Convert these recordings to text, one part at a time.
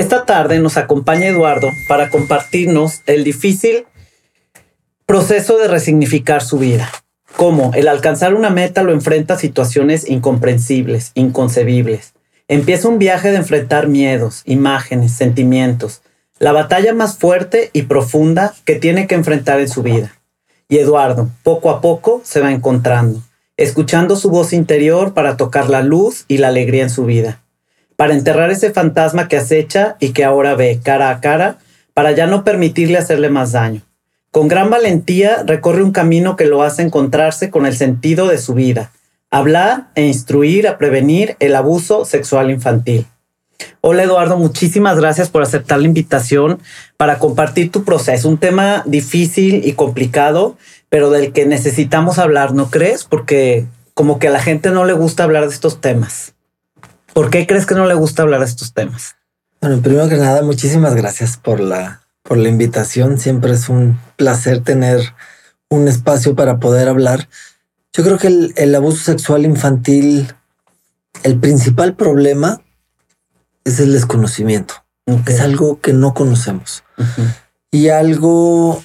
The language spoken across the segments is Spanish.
Esta tarde nos acompaña Eduardo para compartirnos el difícil proceso de resignificar su vida. Cómo el alcanzar una meta lo enfrenta a situaciones incomprensibles, inconcebibles. Empieza un viaje de enfrentar miedos, imágenes, sentimientos, la batalla más fuerte y profunda que tiene que enfrentar en su vida. Y Eduardo, poco a poco, se va encontrando, escuchando su voz interior para tocar la luz y la alegría en su vida para enterrar ese fantasma que acecha y que ahora ve cara a cara, para ya no permitirle hacerle más daño. Con gran valentía recorre un camino que lo hace encontrarse con el sentido de su vida, hablar e instruir a prevenir el abuso sexual infantil. Hola Eduardo, muchísimas gracias por aceptar la invitación para compartir tu proceso, un tema difícil y complicado, pero del que necesitamos hablar, ¿no crees? Porque como que a la gente no le gusta hablar de estos temas. ¿Por qué crees que no le gusta hablar de estos temas? Bueno, primero que nada, muchísimas gracias por la, por la invitación. Siempre es un placer tener un espacio para poder hablar. Yo creo que el, abuso sexual infantil, el principal problema es el desconocimiento. Es algo que no conocemos. Y algo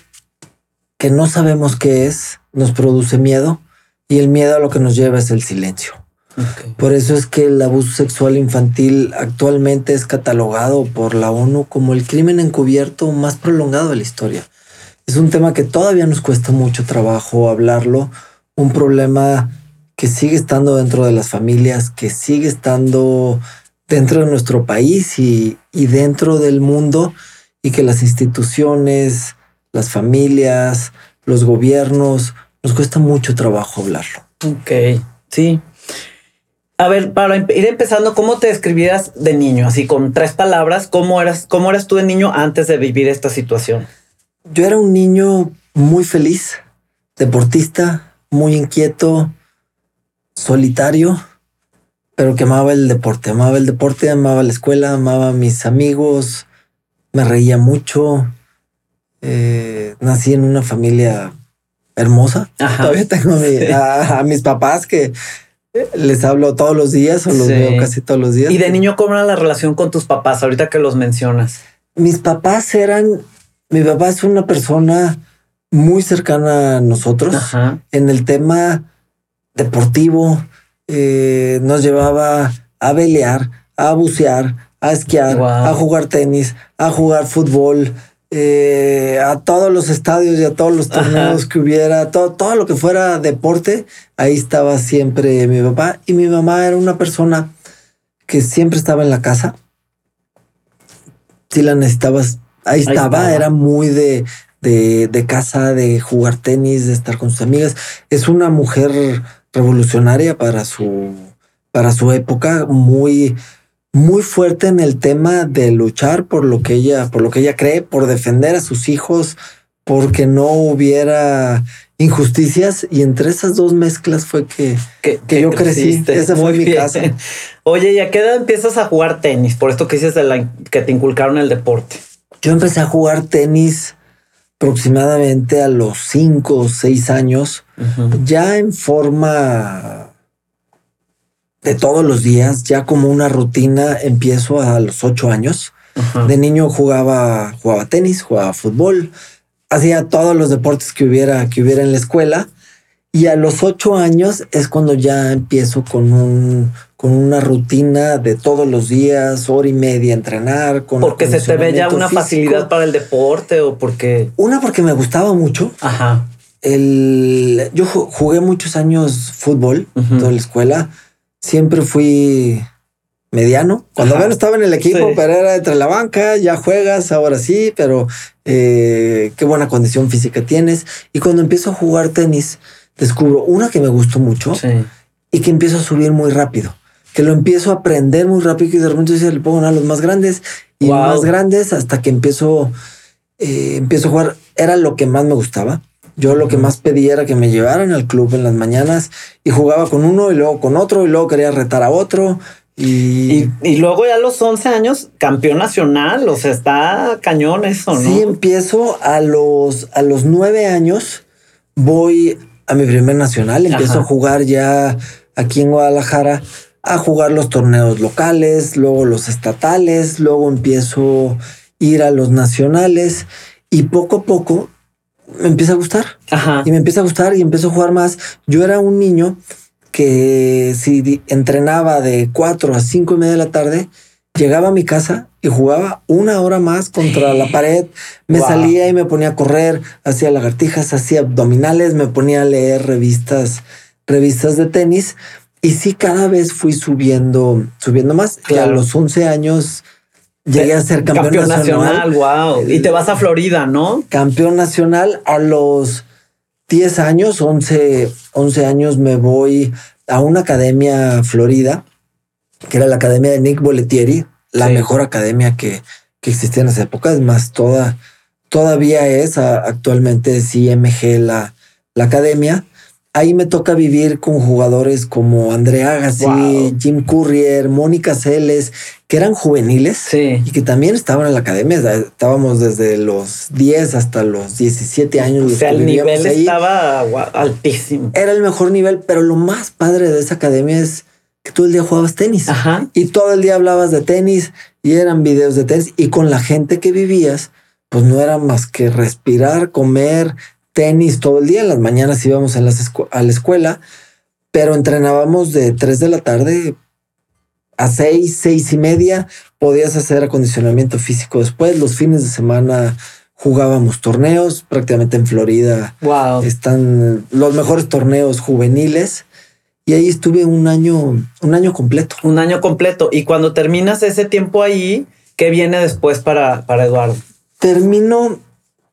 que no sabemos qué es, nos produce miedo. Y el miedo a lo que nos lleva es el silencio. Por eso es que el abuso sexual infantil actualmente es catalogado por la ONU como el crimen encubierto más prolongado de la historia. Es un tema que todavía nos cuesta mucho trabajo hablarlo, un problema que sigue estando dentro de las familias, que sigue estando dentro de nuestro país y, dentro del mundo y que las instituciones, las familias, los gobiernos, nos cuesta mucho trabajo hablarlo. Ok, sí. A ver, para ir empezando, ¿cómo te describías de niño? Así con tres palabras, ¿cómo eras, cómo eras tú de niño antes de vivir esta situación? Yo era un niño muy feliz, deportista, muy inquieto, solitario, pero que amaba el deporte, amaba el deporte, amaba la escuela, amaba a mis amigos, me reía mucho. Eh, nací en una familia hermosa. Todavía tengo a mis papás que les hablo todos los días o los veo casi todos los días. ¿Y de niño cómo era la relación con tus papás ahorita que los mencionas? Mis papás eran, mi papá es una persona muy cercana a nosotros en el tema deportivo. Eh, nos llevaba a pelear, a bucear, a esquiar, a jugar tenis, a jugar fútbol. Eh, a todos los estadios y a todos los torneos que hubiera, todo, todo lo que fuera deporte, ahí estaba siempre mi papá. Y mi mamá era una persona que siempre estaba en la casa. Si la necesitabas, ahí, estaba, era muy de, de, de casa, de jugar tenis, de estar con sus amigas. Es una mujer revolucionaria para su, para su época, muy muy fuerte en el tema de luchar por lo que ella, por lo que ella cree, por defender a sus hijos, porque no hubiera injusticias y entre esas dos mezclas fue que, que, yo crecí. Esa fue mi casa. Oye, ¿y a qué edad empiezas a jugar tenis? Por esto que dices de la, que te inculcaron el deporte. Yo empecé a jugar tenis aproximadamente a los cinco o seis años, ya en forma de todos los días, ya como una rutina, empiezo a los ocho años. De niño jugaba, jugaba tenis, jugaba fútbol, hacía todos los deportes que hubiera, que hubiera en la escuela. Y a los ocho años es cuando ya empiezo con un, con una rutina de todos los días, hora y media entrenar. Con porque se te ve ya una facilidad para el deporte o porque una porque me gustaba mucho. Ajá. el, yo jugué muchos años fútbol toda la escuela. Siempre fui mediano. Cuando menos estaba en el equipo, pero era entre la banca, ya juegas, ahora sí, pero eh, qué buena condición física tienes. Y cuando empiezo a jugar tenis, descubro una que me gustó mucho y que empiezo a subir muy rápido. Que lo empiezo a aprender muy rápido y de repente le pongo a los más grandes y más grandes hasta que empiezo, eh, empiezo a jugar. Era lo que más me gustaba. Yo lo que más pedía era que me llevaran al club en las mañanas y jugaba con uno y luego con otro y luego quería retar a otro. Y, y, luego ya a los 11 años, campeón nacional, o sea, está cañón eso, ¿no? Sí, empiezo a los, a los 9 años, voy a mi primer nacional, empiezo a jugar ya aquí en Guadalajara, a jugar los torneos locales, luego los estatales, luego empiezo a ir a los nacionales y poco a poco me empieza a gustar. Y me empieza a gustar y empiezo a jugar más. Yo era un niño que si entrenaba de 4 a 5 y media de la tarde, llegaba a mi casa y jugaba una hora más contra la pared. Me salía y me ponía a correr, hacía lagartijas, hacía abdominales, me ponía a leer revistas, revistas de tenis. Y sí, cada vez fui subiendo, subiendo más. Y a los 11 años llegué a ser campeón, nacional. Wow. Y te vas a Florida, ¿no? Campeón nacional a los 10 años, 11, 11 años me voy a una academia florida, que era la academia de Nick Boletieri, la mejor academia que, que, existía en esa época. Es más, toda, todavía es actualmente es IMG la, la academia ahí me toca vivir con jugadores como Andrea Agassi, Jim Courier, Mónica Celes, que eran juveniles y que también estaban en la academia. Estábamos desde los 10 hasta los 17 años. O sea, el nivel estaba altísimo. Era el mejor nivel, pero lo más padre de esa academia es que todo el día jugabas tenis y todo el día hablabas de tenis y eran videos de tenis y con la gente que vivías, pues no era más que respirar, comer, tenis todo el día. En las mañanas íbamos a, las a la escuela, pero entrenábamos de 3 de la tarde a 6, 6 y media. Podías hacer acondicionamiento físico después. Los fines de semana jugábamos torneos. Prácticamente en Florida wow. están los mejores torneos juveniles. Y ahí estuve un año, un año completo. Un año completo. Y cuando terminas ese tiempo ahí, ¿qué viene después para, para Eduardo? Termino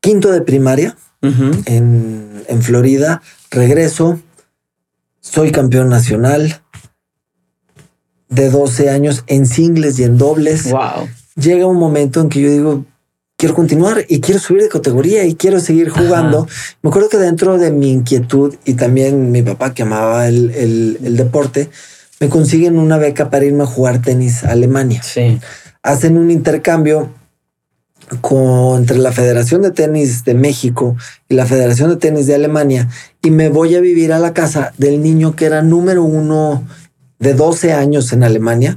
quinto de primaria en, en Florida, regreso, soy campeón nacional de 12 años en singles y en dobles. Wow. Llega un momento en que yo digo, quiero continuar y quiero subir de categoría y quiero seguir jugando. Me acuerdo que dentro de mi inquietud y también mi papá que amaba el, el, el, deporte, me consiguen una beca para irme a jugar tenis a Alemania. Sí. Hacen un intercambio con, entre la Federación de Tenis de México y la Federación de Tenis de Alemania y me voy a vivir a la casa del niño que era número uno de 12 años en Alemania,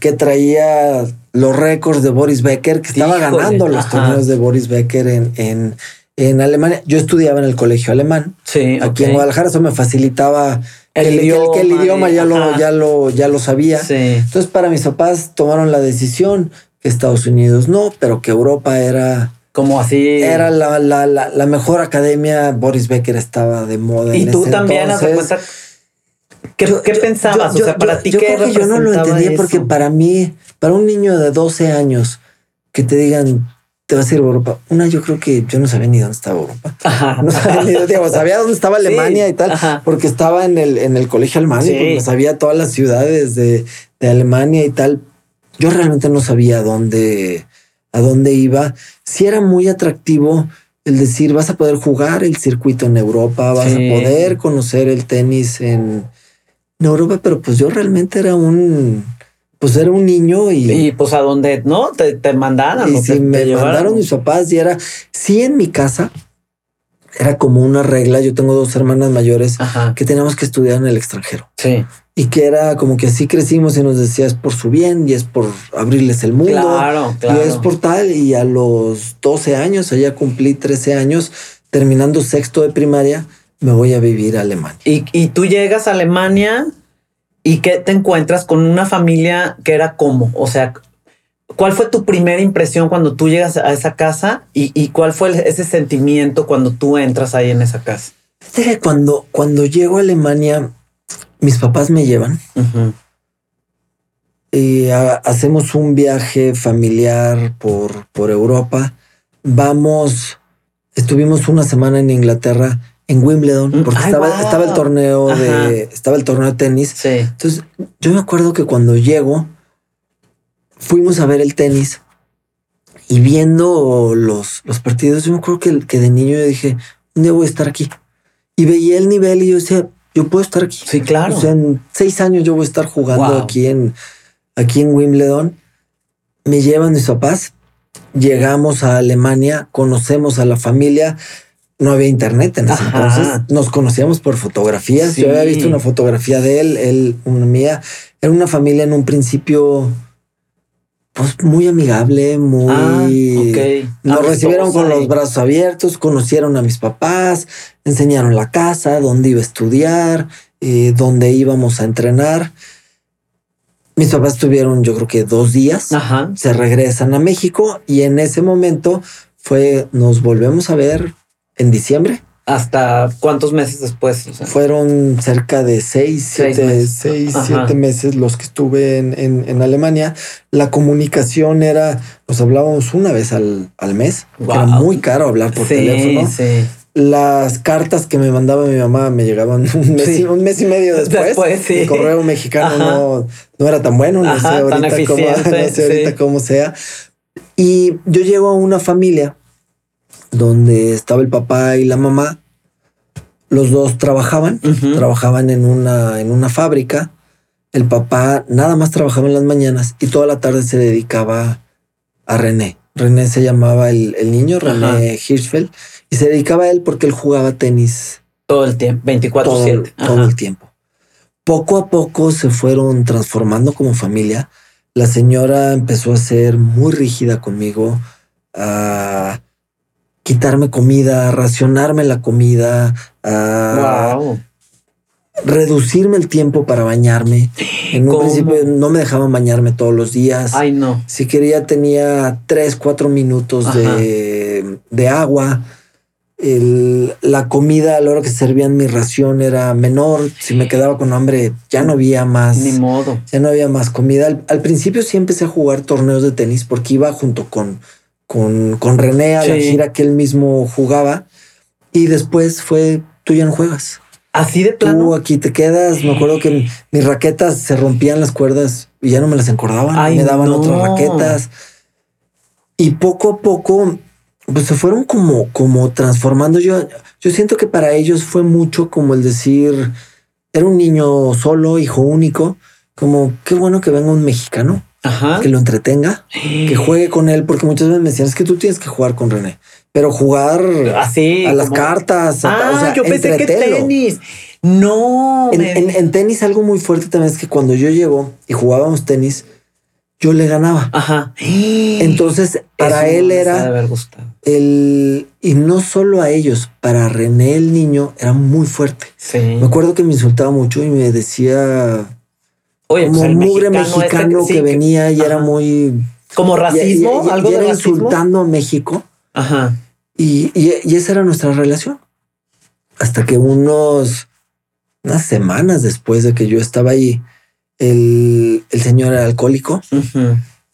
que traía los récords de Boris Becker, que estaba ganando los torneos de Boris Becker en, en, en, Alemania. Yo estudiaba en el colegio alemán. Sí, aquí en Guadalajara, eso me facilitaba el, idioma, que el idioma ya lo, ya lo, ya lo sabía. Entonces, para mis papás tomaron la decisión Estados Unidos no, pero que Europa era como así. Era la, la, la, mejor academia. Boris Becker estaba de moda. Y tú también cuenta. ¿Qué, ¿qué pensabas? o sea, para ti, ¿qué creo que yo no lo entendía porque para mí, para un niño de 12 años que te digan te vas a ir a Europa. Una, yo creo que yo no sabía ni dónde estaba Europa. No sabía ni dónde, sabía dónde estaba Alemania y tal, porque estaba en el, en el colegio alemán y sabía todas las ciudades de, de Alemania y tal, yo realmente no sabía a dónde, a dónde iba. Si era muy atractivo el decir, vas a poder jugar el circuito en Europa, vas a poder conocer el tenis en, Europa, pero pues yo realmente era un, pues era un niño y... Y pues a donde, ¿no? Te, te mandaron. Y si me mandaron mis papás y era, sí en mi casa, era como una regla. Yo tengo dos hermanas mayores que teníamos que estudiar en el extranjero. Sí. Y que era como que así crecimos y nos decía es por su bien y es por abrirles el mundo. Claro, claro. Y es por tal. Y a los 12 años, allá cumplí 13 años, terminando sexto de primaria, me voy a vivir a Alemania. Y, y tú llegas a Alemania y que te encuentras con una familia que era como, o sea, ¿Cuál fue tu primera impresión cuando tú llegas a esa casa y, cuál fue ese sentimiento cuando tú entras ahí en esa casa? Cuando, cuando llego a Alemania, mis papás me llevan. y hacemos un viaje familiar por, por Europa. Vamos, estuvimos una semana en Inglaterra en Wimbledon, mm, porque estaba, estaba, el torneo de estaba el torneo de tenis. Entonces, yo me acuerdo que cuando llego, fuimos a ver el tenis y viendo los, los partidos, yo me acuerdo que, que de niño yo dije, un día voy a estar aquí. Y veía el nivel y yo decía, yo puedo estar aquí. Sí, claro. O sea, en seis años yo voy a estar jugando aquí en aquí en Wimbledon. Me llevan mis papás, llegamos a Alemania, conocemos a la familia no había internet en ese entonces. Nos conocíamos por fotografías. Yo había visto una fotografía de él, él, una mía. Era una familia en un principio, pues muy amigable, muy. Ah, nos recibieron con los brazos abiertos, conocieron a mis papás, enseñaron la casa, dónde iba a estudiar, eh, dónde íbamos a entrenar. Mis papás tuvieron, yo creo que dos días. Se regresan a México y en ese momento fue, nos volvemos a ver en diciembre. ¿Hasta cuántos meses después? Fueron cerca de seis, siete, meses. siete meses los que estuve en, Alemania. La comunicación era, nos hablábamos una vez al, mes. Era muy caro hablar por teléfono. Las cartas que me mandaba mi mamá me llegaban un mes, y medio después. El correo mexicano no, era tan bueno, no sé ahorita, cómo, no sé ahorita cómo sea. Y yo llego a una familia donde estaba el papá y la mamá. Los dos trabajaban, trabajaban en una, en una fábrica. El papá nada más trabajaba en las mañanas y toda la tarde se dedicaba a René. René se llamaba el, niño, René Hirschfeld, y se dedicaba a él porque él jugaba tenis. Todo el tiempo, 24-7. Todo, el tiempo. Poco a poco se fueron transformando como familia. La señora empezó a ser muy rígida conmigo, a quitarme comida, racionarme la comida, reducirme el tiempo para bañarme. En un principio no me dejaban bañarme todos los días. Ay, no. Si quería tenía tres, cuatro minutos de, de, agua. la comida a la hora que servían mi ración era menor. Si me quedaba con hambre, ya no había más. Ni modo. Ya no había más comida. Al, al principio sí empecé a jugar torneos de tenis porque iba junto con con, con René a la gira que él mismo jugaba. Y después fue, tú ya no juegas. Así de plano. Tú aquí te quedas. Me acuerdo que mis raquetas se rompían las cuerdas y ya no me las encordaban. me daban otras raquetas. Y poco a poco, pues se fueron como, como transformando. Yo, yo siento que para ellos fue mucho como el decir, era un niño solo, hijo único, como qué bueno que venga un mexicano que lo entretenga, que juegue con él, porque muchas veces me decían es que tú tienes que jugar con René, pero jugar así a las cartas. Ah, yo pensé que tenis. No. En, tenis algo muy fuerte también es que cuando yo llego y jugábamos tenis, yo le ganaba. Ajá. Entonces, para él era el y no solo a ellos, para René el niño era muy fuerte. Me acuerdo que me insultaba mucho y me decía como pues un mugre mexicano, que, venía y era muy como racismo, algo era insultando a México. Ajá. Y, y, esa era nuestra relación. Hasta que unos unas semanas después de que yo estaba ahí, el, el señor era alcohólico.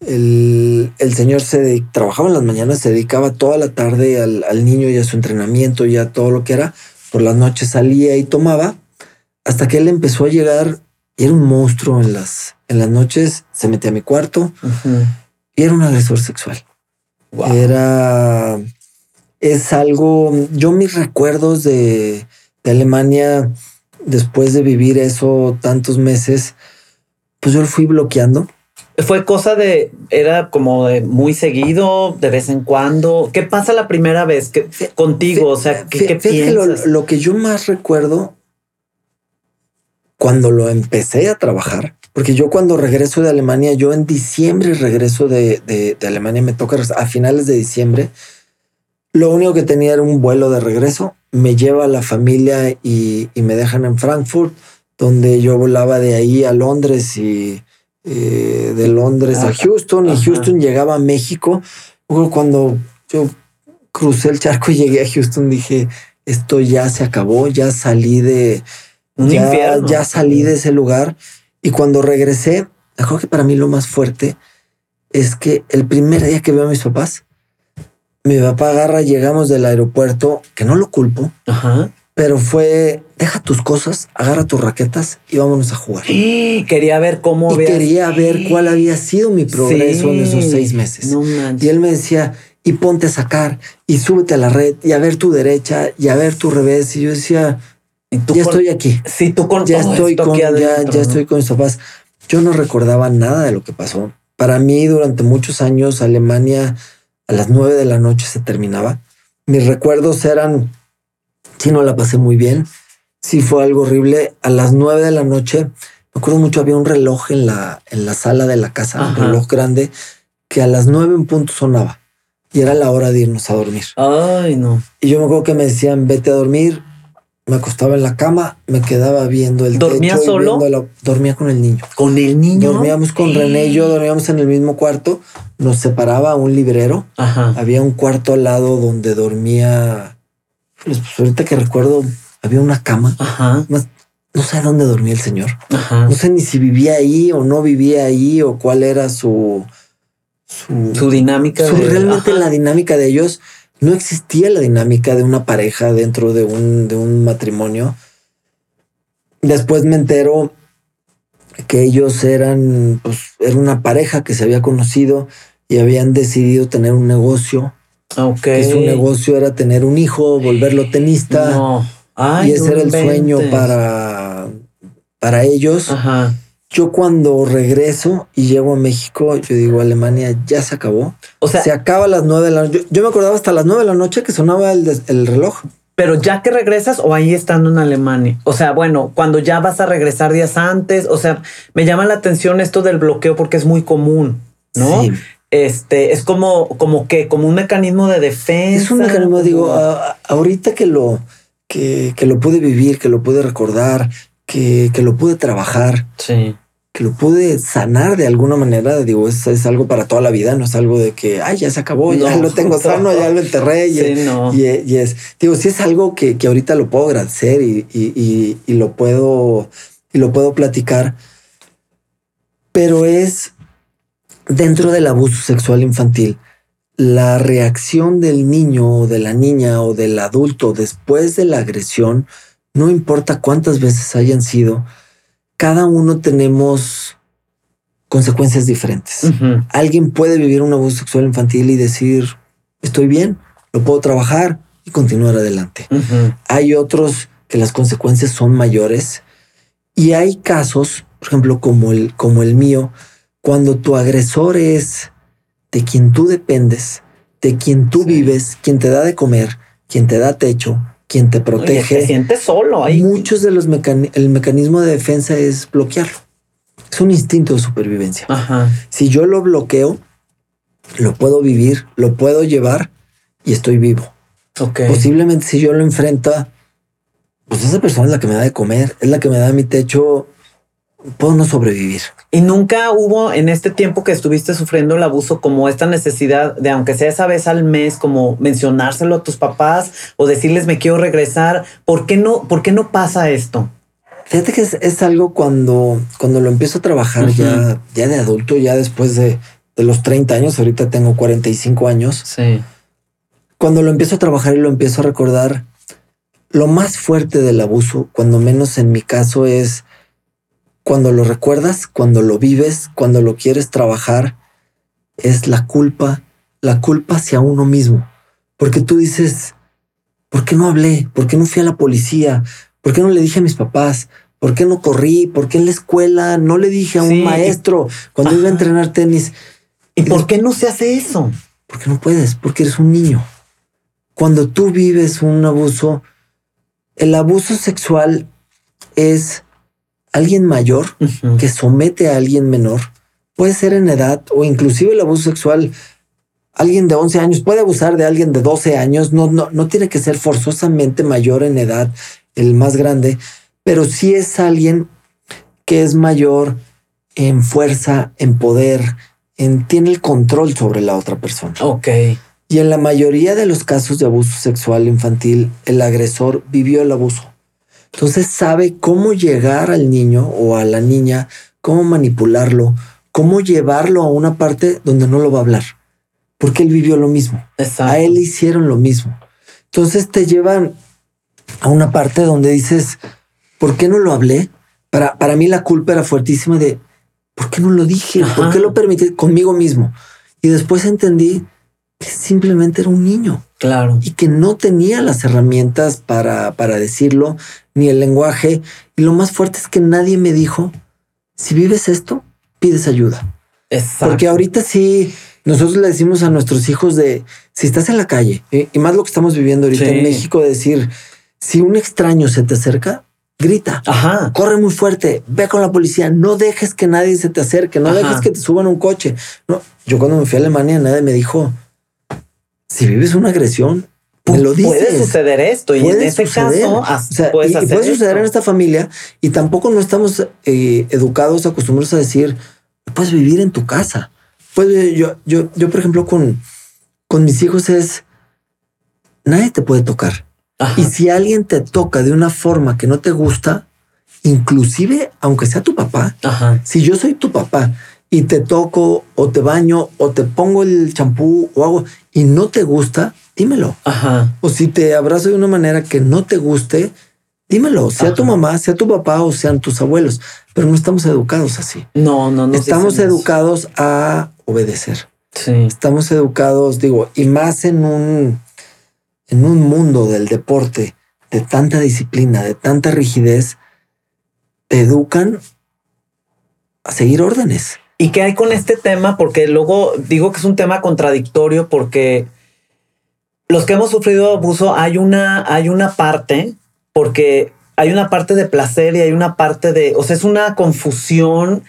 el, el, señor se trabajaba en las mañanas, se dedicaba toda la tarde al, al niño y a su entrenamiento y a todo lo que era. Por las noches salía y tomaba hasta que él empezó a llegar y era un monstruo en las, en las noches, se metía a mi cuarto y era un agresor sexual. Era, es algo, yo mis recuerdos de, Alemania, después de vivir eso tantos meses, pues yo lo fui bloqueando. Fue cosa de, era como de muy seguido, de vez en cuando. ¿Qué pasa la primera vez que contigo? O sea, ¿qué, piensas? lo, que yo más recuerdo cuando lo empecé a trabajar, porque yo cuando regreso de Alemania, yo en diciembre regreso de, de, Alemania, me toca a finales de diciembre, lo único que tenía era un vuelo de regreso, me lleva la familia y, me dejan en Frankfurt, donde yo volaba de ahí a Londres y eh, de Londres a Houston y Houston llegaba a México. Cuando yo crucé el charco y llegué a Houston, dije, esto ya se acabó, ya salí de, ya, ya salí de ese lugar. Y cuando regresé, creo que para mí lo más fuerte es que el primer día que veo a mis papás, mi papá agarra, llegamos del aeropuerto, que no lo culpo, pero fue, deja tus cosas, agarra tus raquetas y vámonos a jugar. quería ver cómo... Y quería ver cuál había sido mi progreso en esos seis meses. y él me decía, y ponte a sacar, y súbete a la red, y a ver tu derecha, y a ver tu revés. Y yo decía, ya estoy aquí. Sí, tú con ya estoy con, ya, ya estoy con mis papás. Yo no recordaba nada de lo que pasó. Para mí, durante muchos años, Alemania a las nueve de la noche se terminaba. Mis recuerdos eran, sí, no la pasé muy bien. Sí, fue algo horrible. A las nueve de la noche, me acuerdo mucho, había un reloj en la, en la sala de la casa, un reloj grande, que a las nueve en punto sonaba y era la hora de irnos a dormir. Ay, no. Y yo me acuerdo que me decían, vete a dormir me acostaba en la cama, me quedaba viendo el ¿Dormía techo solo? dormía con el niño. ¿Con el niño? Dormíamos con René y yo, dormíamos en el mismo cuarto. Nos separaba un librero. Ajá. Había un cuarto al lado donde dormía. Pues, pues ahorita que recuerdo, había una cama. Ajá. No, sé dónde dormía el señor. Ajá. No sé ni si vivía ahí o no vivía ahí o cuál era su. Su, dinámica. Su, realmente la dinámica de ellos no existía la dinámica de una pareja dentro de un, de un matrimonio. Después me entero que ellos eran, pues, era una pareja que se había conocido y habían decidido tener un negocio. Okay. Que su negocio era tener un hijo, volverlo tenista. No. y ese era el sueño para, para ellos. Ajá. Yo cuando regreso y llego a México, yo digo, Alemania ya se acabó. O sea, se acaba a las nueve de la noche. Yo, me acordaba hasta las nueve de la noche que sonaba el, reloj. Pero ya que regresas o ahí estando en Alemania. O sea, bueno, cuando ya vas a regresar días antes, o sea, me llama la atención esto del bloqueo porque es muy común, ¿no? Este es como, como que, como un mecanismo de defensa. Es un mecanismo, digo, ahorita que lo, que, que lo pude vivir, que lo pude recordar, que, lo pude trabajar. Sí. Que lo pude sanar de alguna manera. Digo, es, es algo para toda la vida, no es algo de que, ay, ya se acabó, ya lo tengo sano, ya lo enterré. Y, y, es, digo, sí es algo que, ahorita lo puedo agradecer y, y, lo puedo, y lo puedo platicar. Pero es dentro del abuso sexual infantil la reacción del niño o de la niña o del adulto después de la agresión no importa cuántas veces hayan sido, cada uno tenemos consecuencias diferentes. Alguien puede vivir un abuso sexual infantil y decir, estoy bien, lo puedo trabajar y continuar adelante. Hay otros que las consecuencias son mayores y hay casos, por ejemplo, como el, como el mío, cuando tu agresor es de quien tú dependes, de quien tú vives, quien te da de comer, quien te da techo, quien te protege. te sientes solo ahí. Muchos de los el mecanismo de defensa es bloquearlo. Es un instinto de supervivencia. Si yo lo bloqueo, lo puedo vivir, lo puedo llevar y estoy vivo. Posiblemente si yo lo enfrenta, pues esa persona es la que me da de comer, es la que me da mi techo, puedo no sobrevivir. Y nunca hubo en este tiempo que estuviste sufriendo el abuso como esta necesidad de, aunque sea esa vez al mes, como mencionárselo a tus papás o decirles me quiero regresar. ¿Por qué no, por qué no pasa esto? Fíjate que es, algo cuando, cuando lo empiezo a trabajar ya, ya de adulto, ya después de, de los 30 años, ahorita tengo 45 años. Sí. Cuando lo empiezo a trabajar y lo empiezo a recordar, lo más fuerte del abuso, cuando menos en mi caso, es cuando lo recuerdas, cuando lo vives, cuando lo quieres trabajar, es la culpa, la culpa hacia uno mismo. Porque tú dices, ¿por qué no hablé? ¿Por qué no fui a la policía? ¿Por qué no le dije a mis papás? ¿Por qué no corrí? ¿Por qué en la escuela no le dije a un maestro cuando iba a entrenar tenis? ¿Y por qué no se hace eso? Porque no puedes, porque eres un niño. Cuando tú vives un abuso, el abuso sexual es alguien mayor que somete a alguien menor, puede ser en edad o inclusive el abuso sexual, alguien de 11 años puede abusar de alguien de 12 años, no, no, no tiene que ser forzosamente mayor en edad, el más grande, pero sí es alguien que es mayor en fuerza, en poder, en, tiene el control sobre la otra persona. Ok. Y en la mayoría de los casos de abuso sexual infantil, el agresor vivió el abuso. Entonces sabe cómo llegar al niño o a la niña, cómo manipularlo, cómo llevarlo a una parte donde no lo va a hablar. Porque él vivió lo mismo. A él le hicieron lo mismo. Entonces te llevan a una parte donde dices, ¿por qué no lo hablé? Para, para mí la culpa era fuertísima de, ¿por qué no lo dije? ¿Por qué lo permití conmigo mismo? Y después entendí que simplemente era un niño. Claro. Y que no tenía las herramientas para, para decirlo, ni el lenguaje. Y lo más fuerte es que nadie me dijo, si vives esto, pides ayuda. Exacto. Porque ahorita sí, nosotros le decimos a nuestros hijos de, si estás en la calle, y, más lo que estamos viviendo ahorita en México, de decir, si un extraño se te acerca, grita, Ajá. corre muy fuerte, ve con la policía, no dejes que nadie se te acerque, no dejes que te suban un coche. No, yo cuando me fui a Alemania, nadie me dijo, si vives una agresión, me lo dices. Puede suceder esto y en ese caso puede suceder en esta familia y tampoco no estamos eh, educados, acostumbrados a decir, puedes vivir en tu casa. Pues yo, yo, yo, por ejemplo, con, con mis hijos es, nadie te puede tocar. Y si alguien te toca de una forma que no te gusta, inclusive aunque sea tu papá, si yo soy tu papá y te toco o te baño o te pongo el champú o hago y no te gusta, dímelo. Ajá. O si te abrazo de una manera que no te guste, dímelo, sea tu mamá, sea tu papá o sean tus abuelos, pero no estamos educados así. No, no, no. Estamos educados a obedecer. Sí. Estamos educados, digo, y más en un en un mundo del deporte de tanta disciplina, de tanta rigidez, te educan a seguir órdenes. ¿Y qué hay con este tema? Porque luego digo que es un tema contradictorio porque los que hemos sufrido abuso hay una, hay una parte, porque hay una parte de placer y hay una parte de, o sea, es una confusión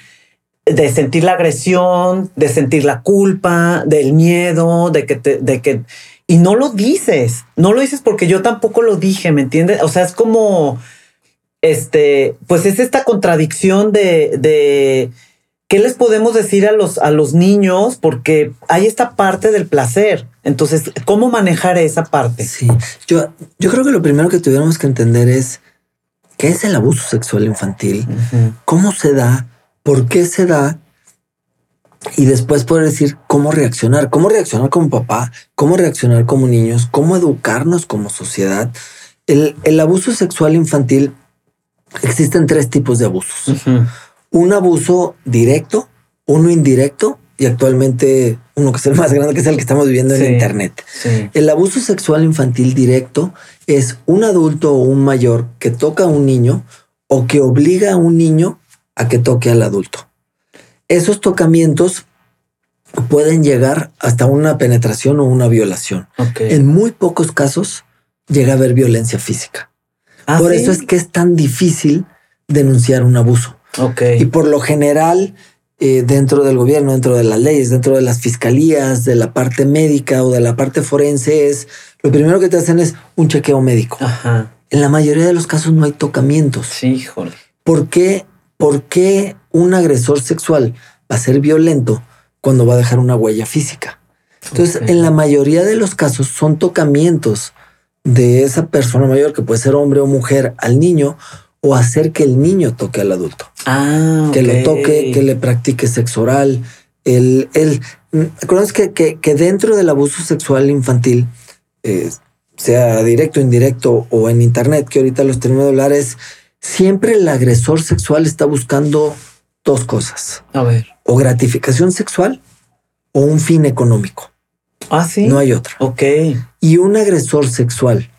de sentir la agresión, de sentir la culpa, del miedo, de que te, de que, y no lo dices, no lo dices porque yo tampoco lo dije, ¿me entiendes? O sea, es como, este, pues es esta contradicción de, de, ¿Qué les podemos decir a los, a los niños? Porque hay esta parte del placer. Entonces, ¿cómo manejar esa parte? Sí, yo, yo creo que lo primero que tuviéramos que entender es qué es el abuso sexual infantil, cómo se da, por qué se da y después poder decir cómo reaccionar, cómo reaccionar como papá, cómo reaccionar como niños, cómo educarnos como sociedad. El, el abuso sexual infantil existen tres tipos de abusos un abuso directo, uno indirecto y actualmente uno que es el más grande, que es el que estamos viviendo en Internet. El abuso sexual infantil directo es un adulto o un mayor que toca a un niño o que obliga a un niño a que toque al adulto. Esos tocamientos pueden llegar hasta una penetración o una violación. En muy pocos casos llega a haber violencia física. ¿Ah, Por eso es que es tan difícil denunciar un abuso. Y por lo general, eh, dentro del gobierno, dentro de las leyes, dentro de las fiscalías, de la parte médica o de la parte forense, es lo primero que te hacen es un chequeo médico. En la mayoría de los casos no hay tocamientos. Sí, híjole. ¿Por qué, ¿Por qué un agresor sexual va a ser violento cuando va a dejar una huella física? Entonces, en la mayoría de los casos son tocamientos de esa persona mayor, que puede ser hombre o mujer, al niño, o hacer que el niño toque al adulto. Ah, que lo toque, que le practique sexo oral. El, el, que, que, que, dentro del abuso sexual infantil, eh, sea directo, indirecto o en internet, que ahorita los tenemos de hablar, es siempre el agresor sexual está buscando dos cosas. A ver. O gratificación sexual o un fin económico. Ah, sí. No hay otra. Ok. Y un agresor sexual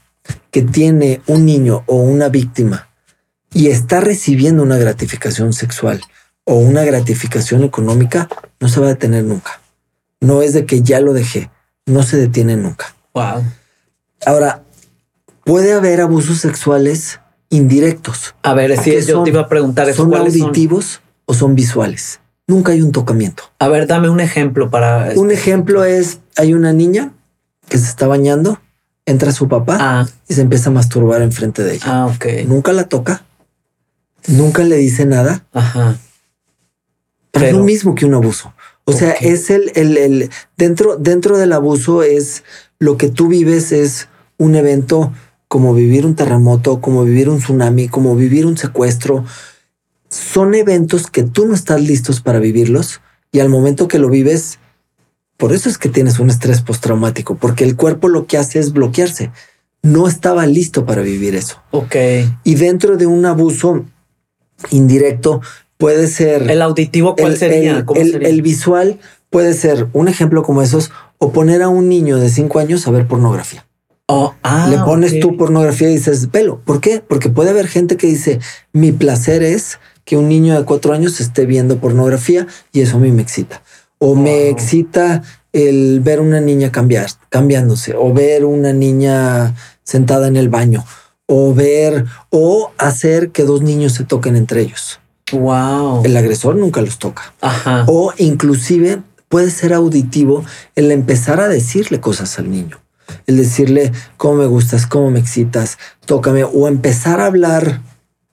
que tiene un niño o una víctima y está recibiendo una gratificación sexual o una gratificación económica, no se va a detener nunca. No es de que ya lo dejé, no se detiene nunca. Wow. Ahora, puede haber abusos sexuales indirectos. A ver, si yo te iba a preguntar, ¿son auditivos o son visuales? Nunca hay un tocamiento. A ver, dame un ejemplo para... Un ejemplo es, hay una niña que se está bañando, entra su papá ah. y se empieza a masturbar enfrente de ella. Ah, ok. Nunca la toca, nunca le dice nada. Ajá. Pero es lo mismo que un abuso. O sea, es el, el, el, dentro, dentro del abuso es lo que tú vives es un evento como vivir un terremoto, como vivir un tsunami, como vivir un secuestro. Son eventos que tú no estás listos para vivirlos y al momento que lo vives, por eso es que tienes un estrés postraumático, porque el cuerpo lo que hace es bloquearse. No estaba listo para vivir eso. Ok. Y dentro de un abuso indirecto puede ser... ¿El auditivo cuál sería? el, visual puede ser un ejemplo como esos o poner a un niño de cinco años a ver pornografía. Oh, ah, Le pones tu pornografía y dices, velo. ¿Por qué? Porque puede haber gente que dice, mi placer es que un niño de cuatro años esté viendo pornografía y eso a mí me excita. O me excita el ver una niña cambiar, cambiándose, o ver una niña sentada en el baño, o ver, o hacer que dos niños se toquen entre ellos. Wow. El agresor nunca los toca. Ajá. O inclusive puede ser auditivo el empezar a decirle cosas al niño. El decirle cómo me gustas, cómo me excitas, tócame, o empezar a hablar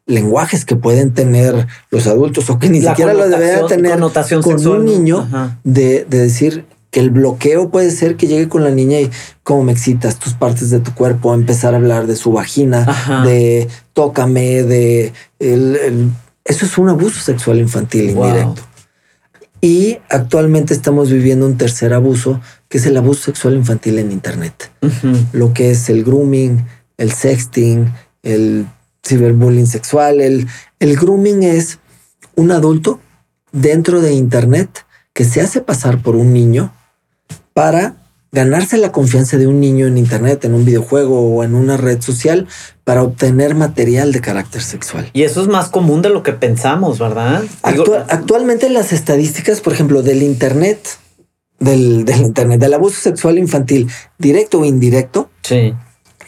lenguajes que pueden tener los adultos o que ni siquiera lo debería tener con un niño de, decir que el bloqueo puede ser que llegue con la niña y cómo me excitas tus partes de tu cuerpo, empezar a hablar de su vagina, de tócame, de eso es un abuso sexual infantil indirecto. Y actualmente estamos viviendo un tercer abuso, que es el abuso sexual infantil en Internet. Lo que es el grooming, el sexting, el ciberbullying sexual. El, el grooming es un adulto dentro de Internet que se hace pasar por un niño para ganarse la confianza de un niño en Internet, en un videojuego o en una red social para obtener material de carácter sexual. Y eso es más común de lo que pensamos, ¿verdad? actualmente las estadísticas, por ejemplo, del Internet, del, del, Internet, del abuso sexual infantil, directo o indirecto, sí.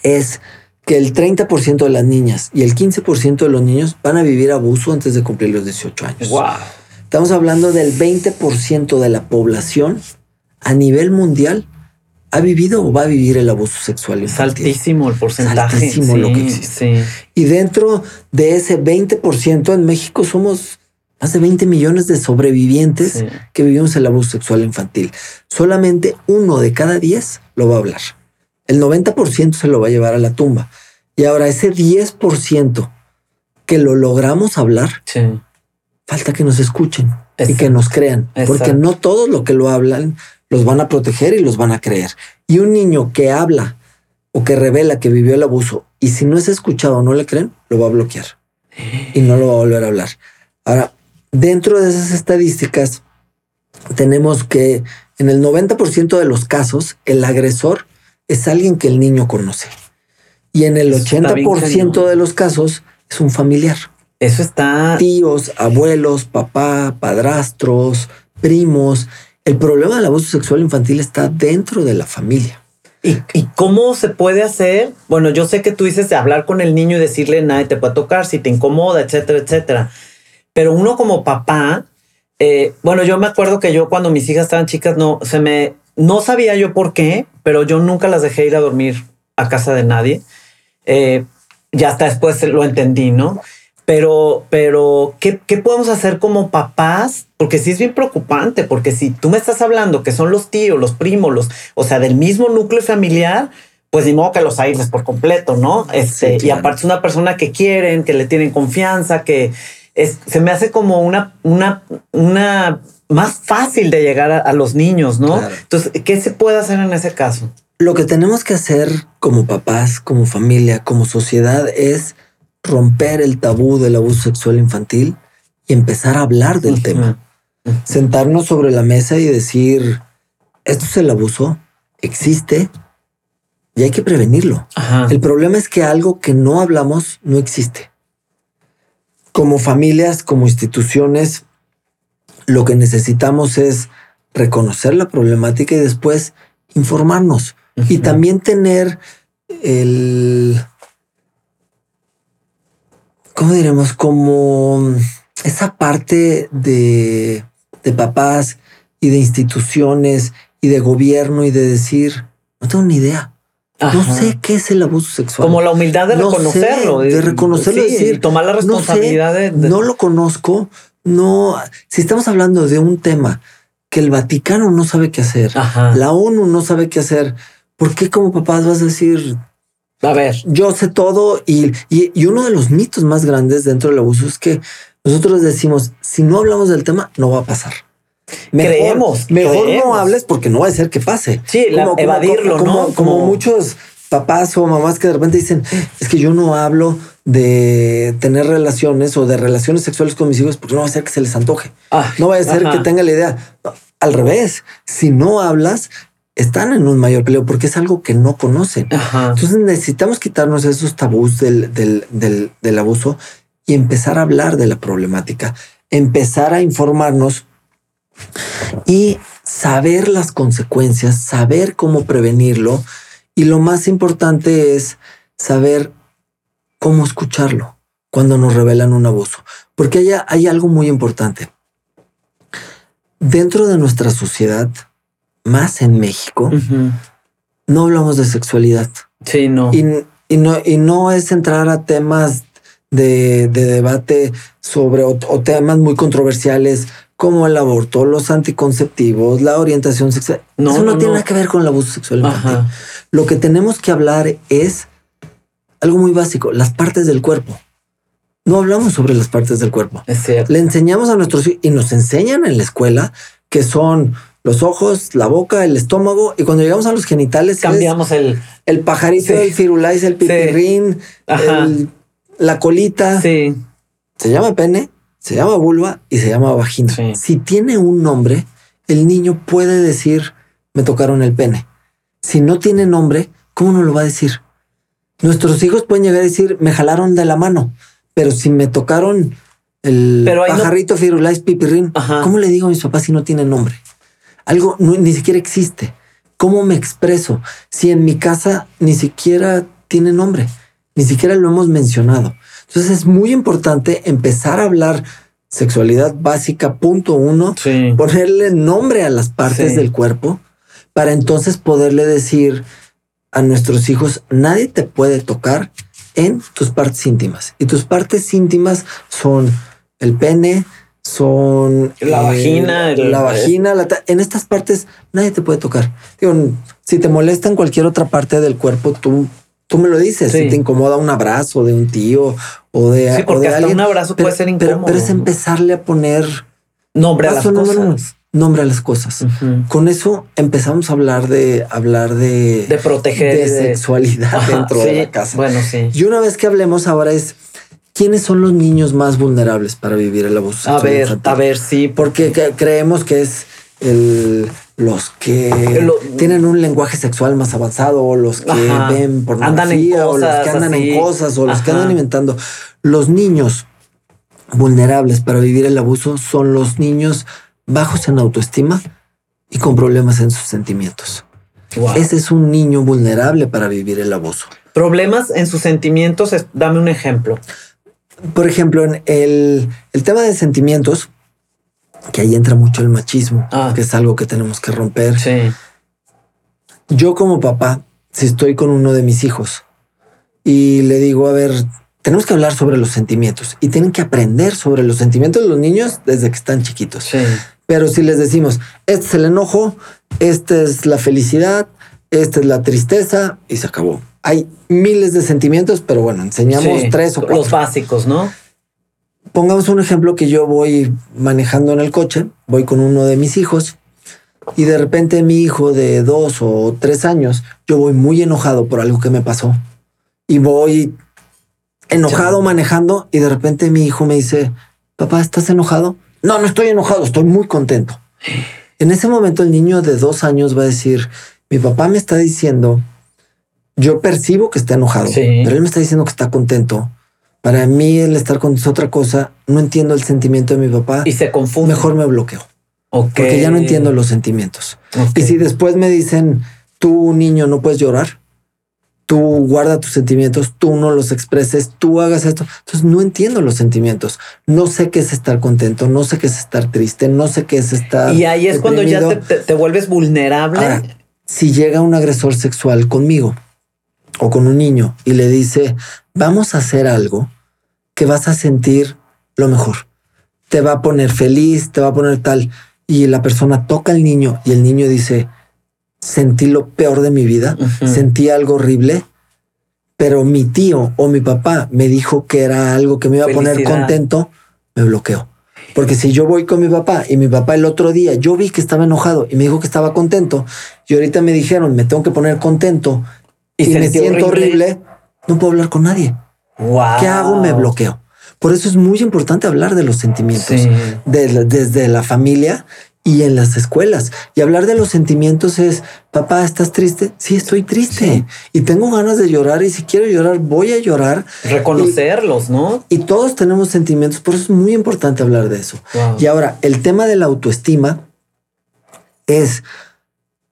es que el 30% de las niñas y el 15% de los niños van a vivir abuso antes de cumplir los 18 años. Wow. Estamos hablando del 20% de la población a nivel mundial ha vivido o va a vivir el abuso sexual. Es altísimo el porcentaje. altísimo lo que existe. Y dentro de ese 20%, en México somos más de 20 millones de sobrevivientes que vivimos el abuso sexual infantil. Solamente uno de cada 10 lo va a hablar. El 90% se lo va a llevar a la tumba. Y ahora ese 10% que lo logramos hablar, falta que nos escuchen y que nos crean, porque no todos lo que lo hablan los van a proteger y los van a creer. Y un niño que habla o que revela que vivió el abuso y si no es escuchado o no le creen, lo va a bloquear y no lo va a volver a hablar. Ahora, dentro de esas estadísticas, tenemos que en el 90% de los casos, el agresor es alguien que el niño conoce. Y en el 80% de los casos es un familiar. Eso está... Tíos, abuelos, papá, padrastros, primos. El problema del abuso sexual infantil está dentro de la familia. ¿Y, cómo se puede hacer? Bueno, yo sé que tú dices de hablar con el niño y decirle, nadie te puede tocar, si te incomoda, etcétera, etcétera. Pero uno como papá, eh, bueno, yo me acuerdo que yo cuando mis hijas estaban chicas, no, se me, no sabía yo por qué, pero yo nunca las dejé ir a dormir a casa de nadie. Eh, ya hasta después lo entendí, ¿no? Pero, pero, ¿qué, ¿qué, podemos hacer como papás? Porque sí es bien preocupante, porque si tú me estás hablando que son los tíos, los primos, los, o sea, del mismo núcleo familiar, pues ni modo que los aísles por completo, ¿no? Este, Y aparte es una persona que quieren, que le tienen confianza, que es, se me hace como una, una, una más fácil de llegar a, los niños, ¿no? Entonces, ¿qué se puede hacer en ese caso? Lo que tenemos que hacer como papás, como familia, como sociedad es romper el tabú del abuso sexual infantil y empezar a hablar del tema. Sentarnos sobre la mesa y decir, esto es el abuso, existe y hay que prevenirlo. El problema es que algo que no hablamos no existe. Como familias, como instituciones, lo que necesitamos es reconocer la problemática y después informarnos y también tener el ¿cómo diremos? Como esa parte de, papás y de instituciones y de gobierno y de decir, no tengo ni idea. No sé qué es el abuso sexual. Como la humildad de reconocerlo. de reconocerlo y decir. Tomar la responsabilidad no de, No lo conozco. No. Si estamos hablando de un tema que el Vaticano no sabe qué hacer, la ONU no sabe qué hacer, ¿por qué como papás vas a decir, a ver, yo sé todo? Y, y, uno de los mitos más grandes dentro del abuso es que nosotros decimos, si no hablamos del tema, no va a pasar. Mejor, creemos, mejor no hables porque no va a ser que pase. Sí, evadirlo, ¿no? como muchos papás o mamás que de repente dicen, es que yo no hablo de tener relaciones o de relaciones sexuales con mis hijos porque no va a ser que se les antoje. Ah, no va a ser que tenga la idea. al revés, si no hablas, están en un mayor peligro porque es algo que no conocen. Entonces necesitamos quitarnos esos tabús del, del, del, del abuso y empezar a hablar de la problemática, empezar a informarnos y saber las consecuencias, saber cómo prevenirlo y lo más importante es saber cómo escucharlo cuando nos revelan un abuso. Porque hay, hay algo muy importante. Dentro de nuestra sociedad, más en México, no hablamos de sexualidad. Sí, no. Y, no. y no es entrar a temas de, debate sobre o, temas muy controversiales como el aborto, los anticonceptivos, la orientación sexual. No, Eso no, tiene nada que ver con el abuso sexual. Lo que tenemos que hablar es algo muy básico, las partes del cuerpo. No hablamos sobre las partes del cuerpo. Es cierto. Le enseñamos a nuestros hijos y nos enseñan en la escuela que son los ojos, la boca, el estómago y cuando llegamos a los genitales cambiamos el el pajarito, el firulais, el pipirrín, la colita. Sí. Se llama pene, se llama vulva y se llama vagina. Si tiene un nombre, el niño puede decir me tocaron el pene. Si no tiene nombre, ¿cómo no lo va a decir? Nuestros hijos pueden llegar a decir, me jalaron de la mano, pero si me tocaron el pajarrito no... firulais pipirrín, ¿cómo le digo a mis papás si no tiene nombre? Algo ni siquiera existe. ¿Cómo me expreso? Si en mi casa ni siquiera tiene nombre, ni siquiera lo hemos mencionado. Entonces es muy importante empezar a hablar sexualidad básica, punto uno, ponerle nombre a las partes del cuerpo para entonces poderle decir, a nuestros hijos, nadie te puede tocar en tus partes íntimas. Y tus partes íntimas son el pene, son la vagina, la vagina, en estas partes nadie te puede tocar. Digo, si te molesta en cualquier otra parte del cuerpo, tú, tú me lo dices. Si te incomoda un abrazo de un tío o de, sí, porque hasta un abrazo puede ser incómodo. Pero, es empezarle a poner nombre a las cosas nombra las cosas. Con eso empezamos a hablar de hablar de, de proteger de, sexualidad dentro de la casa. Bueno, sí. Y una vez que hablemos ahora es quiénes son los niños más vulnerables para vivir el abuso. A ver, a ver, sí, porque creemos que es el los que tienen un lenguaje sexual más avanzado, o los que ven pornografía, o los que andan en cosas, o los que andan inventando. Los niños vulnerables para vivir el abuso son los niños bajos en autoestima y con problemas en sus sentimientos. Ese es un niño vulnerable para vivir el abuso. Problemas en sus sentimientos, dame un ejemplo. Por ejemplo, en el, tema de sentimientos, que ahí entra mucho el machismo, ah. que es algo que tenemos que romper. Yo como papá, si estoy con uno de mis hijos y le digo, a ver, tenemos que hablar sobre los sentimientos y tienen que aprender sobre los sentimientos de los niños desde que están chiquitos. Sí. Pero si les decimos, este es el enojo, esta es la felicidad, esta es la tristeza y se acabó. Hay miles de sentimientos, pero bueno, enseñamos tres o cuatro. Los básicos, ¿no? Pongamos un ejemplo que yo voy manejando en el coche, voy con uno de mis hijos y de repente mi hijo de dos o tres años, yo voy muy enojado por algo que me pasó y voy enojado manejando y de repente mi hijo me dice, papá, ¿estás enojado? No, no estoy enojado, estoy muy contento. En ese momento el niño de dos años va a decir, mi papá me está diciendo, yo percibo que está enojado, pero él me está diciendo que está contento. Para mí el estar contento es otra cosa, no entiendo el sentimiento de mi papá. Y se confunde. Mejor me bloqueo. Porque ya no entiendo los sentimientos. Y si después me dicen, tú niño no puedes llorar, tú guarda tus sentimientos, tú no los expreses, tú hagas esto. Entonces no entiendo los sentimientos. No sé qué es estar contento, no sé qué es estar triste, no sé qué es estar. Y ahí es cuando ya te, vuelves vulnerable. si llega un agresor sexual conmigo o con un niño y le dice, vamos a hacer algo que vas a sentir lo mejor, te va a poner feliz, te va a poner tal. y la persona toca al niño y el niño dice, sentí lo peor de mi vida, sentí algo horrible, pero mi tío o mi papá me dijo que era algo que me iba a poner contento, me bloqueó. Porque si yo voy con mi papá y mi papá el otro día, yo vi que estaba enojado y me dijo que estaba contento y ahorita me dijeron, me tengo que poner contento y, me siento horrible. no puedo hablar con nadie. ¿Qué hago? Me bloqueo. Por eso es muy importante hablar de los sentimientos desde la familia y en las escuelas. Y hablar de los sentimientos es, papá, ¿estás triste? Sí, estoy triste y tengo ganas de llorar y si quiero llorar, voy a llorar. Reconocerlos, ¿no? Y todos tenemos sentimientos, por eso es muy importante hablar de eso. Y ahora, el tema de la autoestima es,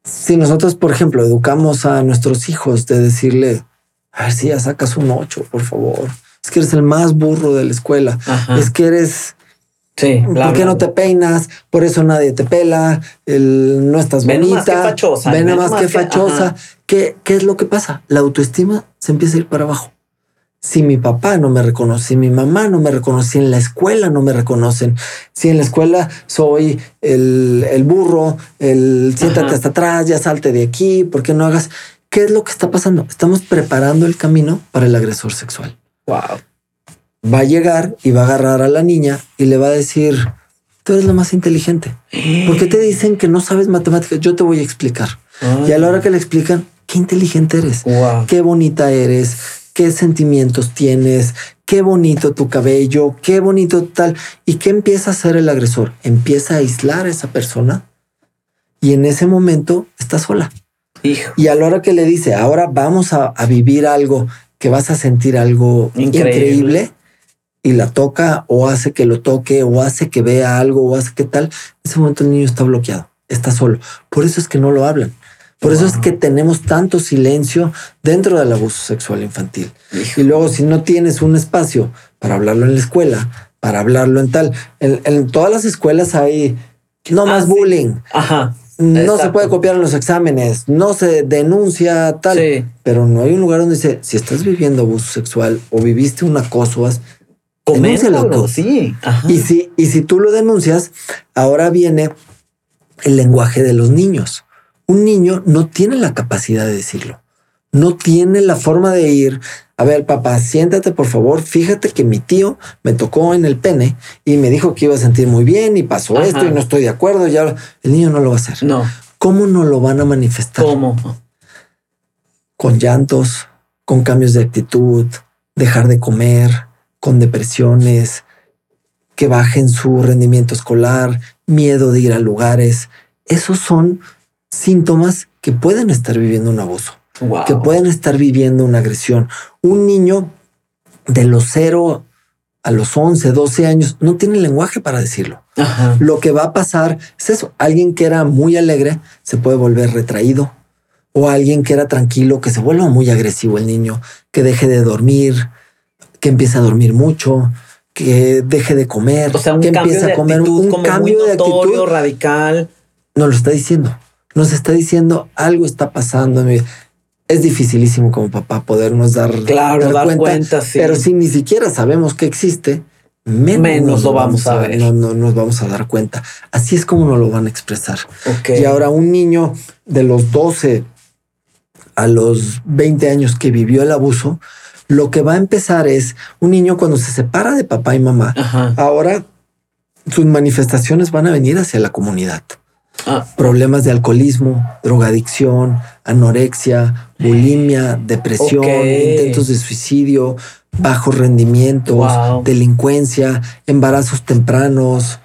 si nosotros, por ejemplo, educamos a nuestros hijos de decirle, a ver si ya sacas un 8, por favor. Es que eres el más burro de la escuela. Es que eres Sí, ¿Por qué no te peinas? Por eso nadie te pela. El, no estás bonita. Más que fachosa. Ven más, que, fachosa. ¿Qué, ¿Qué es lo que pasa? La autoestima se empieza a ir para abajo. Si mi papá no me reconoce, si mi mamá no me reconoce, si en la escuela no me reconocen, si en la escuela soy el, el burro, el siéntate hasta atrás, ya salte de aquí, ¿por qué no hagas? ¿Qué es lo que está pasando? Estamos preparando el camino para el agresor sexual. Wow va a llegar y va a agarrar a la niña y le va a decir, tú eres lo más inteligente. ¿Por qué te dicen que no sabes matemáticas? Yo te voy a explicar. Y a la hora que le explican, qué inteligente eres, qué bonita eres, qué sentimientos tienes, qué bonito tu cabello, qué bonito tal. ¿Y qué empieza a hacer el agresor? Empieza a aislar a esa persona y en ese momento está sola. Y a la hora que le dice, ahora vamos a, vivir algo que vas a sentir algo increíble y la toca o hace que lo toque o hace que vea algo o hace que tal, en ese momento el niño está bloqueado, está solo. Por eso es que no lo hablan. Por eso es que tenemos tanto silencio dentro del abuso sexual infantil. Y luego si no tienes un espacio para hablarlo en la escuela, para hablarlo en tal, en, todas las escuelas hay no más ah, bullying. Ajá. No se puede copiar en los exámenes, no se denuncia tal, pero no hay un lugar donde dice, si estás viviendo abuso sexual o viviste un acoso, Denúncialo. Sí. Y si, y si tú lo denuncias, ahora viene el lenguaje de los niños. Un niño no tiene la capacidad de decirlo. No tiene la forma de ir. A ver, papá, siéntate por favor. Fíjate que mi tío me tocó en el pene y me dijo que iba a sentir muy bien y pasó esto y no estoy de acuerdo. Ya el niño no lo va a hacer. No. ¿Cómo no lo van a manifestar? ¿Cómo? Con llantos, con cambios de actitud, dejar de comer, con depresiones, que bajen su rendimiento escolar, miedo de ir a lugares. Esos son síntomas que pueden estar viviendo un abuso, que pueden estar viviendo una agresión. Un niño de los 0 a los 11, 12 años no tiene lenguaje para decirlo. Lo que va a pasar es eso. Alguien que era muy alegre se puede volver retraído o alguien que era tranquilo que se vuelva muy agresivo el niño, que deje de dormir, que empiece a dormir mucho, que deje de comer, o sea, que empiece a comer un cambio de actitud radical. No lo está diciendo. Nos está diciendo algo está pasando Es dificilísimo como papá podernos dar, claro, dar, cuenta, pero si ni siquiera sabemos que existe, menos, lo vamos a ver. No, no nos vamos a dar cuenta. Así es como nos lo van a expresar. Y ahora un niño de los 12 a los 20 años que vivió el abuso, lo que va a empezar es un niño cuando se separa de papá y mamá. Ahora sus manifestaciones van a venir hacia la comunidad. Ah. Problemas de alcoholismo, drogadicción, anorexia, bulimia, depresión, intentos de suicidio, bajos rendimientos, delincuencia, embarazos tempranos,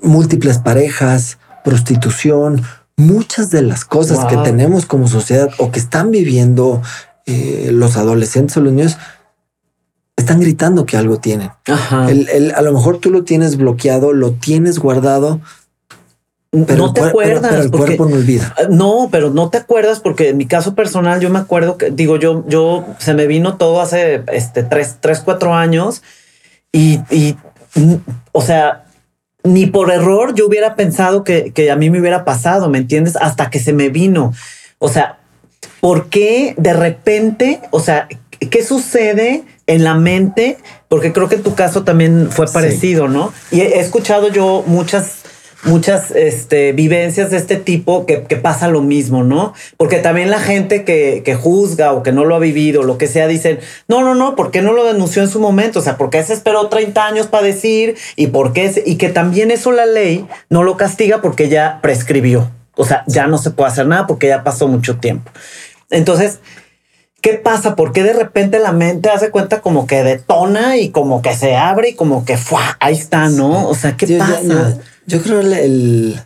múltiples parejas, prostitución, muchas de las cosas que tenemos como sociedad o que están viviendo eh, los adolescentes o los niños están gritando que algo tienen. a lo mejor tú lo tienes bloqueado, lo tienes guardado. Pero no te acuerdas. Pero, el cuerpo no olvida. Ah, no, pero no te acuerdas porque en mi caso personal yo me acuerdo que digo yo, yo se me vino todo hace este tres, tres, cuatro años y, y o sea, ni por error yo hubiera pensado que, que a mí me hubiera pasado, ¿me entiendes? Hasta que se me vino. O sea, ¿por qué de repente, o sea, qué sucede en la mente? Porque creo que en tu caso también fue parecido, ¿no? Y he escuchado yo muchas muchas este, vivencias de este tipo que, pasa lo mismo, ¿no? Porque también la gente que, que, juzga o que no lo ha vivido, lo que sea, dicen, no, no, no, ¿por qué no lo denunció en su momento? O sea, ¿por qué se esperó 30 años para decir? ¿Y por qué? y que también eso la ley no lo castiga porque ya prescribió. O sea, ya no se puede hacer nada porque ya pasó mucho tiempo. Entonces, ¿qué pasa? ¿Por qué de repente la mente hace cuenta como que detona y como que se abre y como que ¡fua! ahí está, ¿no? O sea, ¿qué pasa? Yo, creo el, el,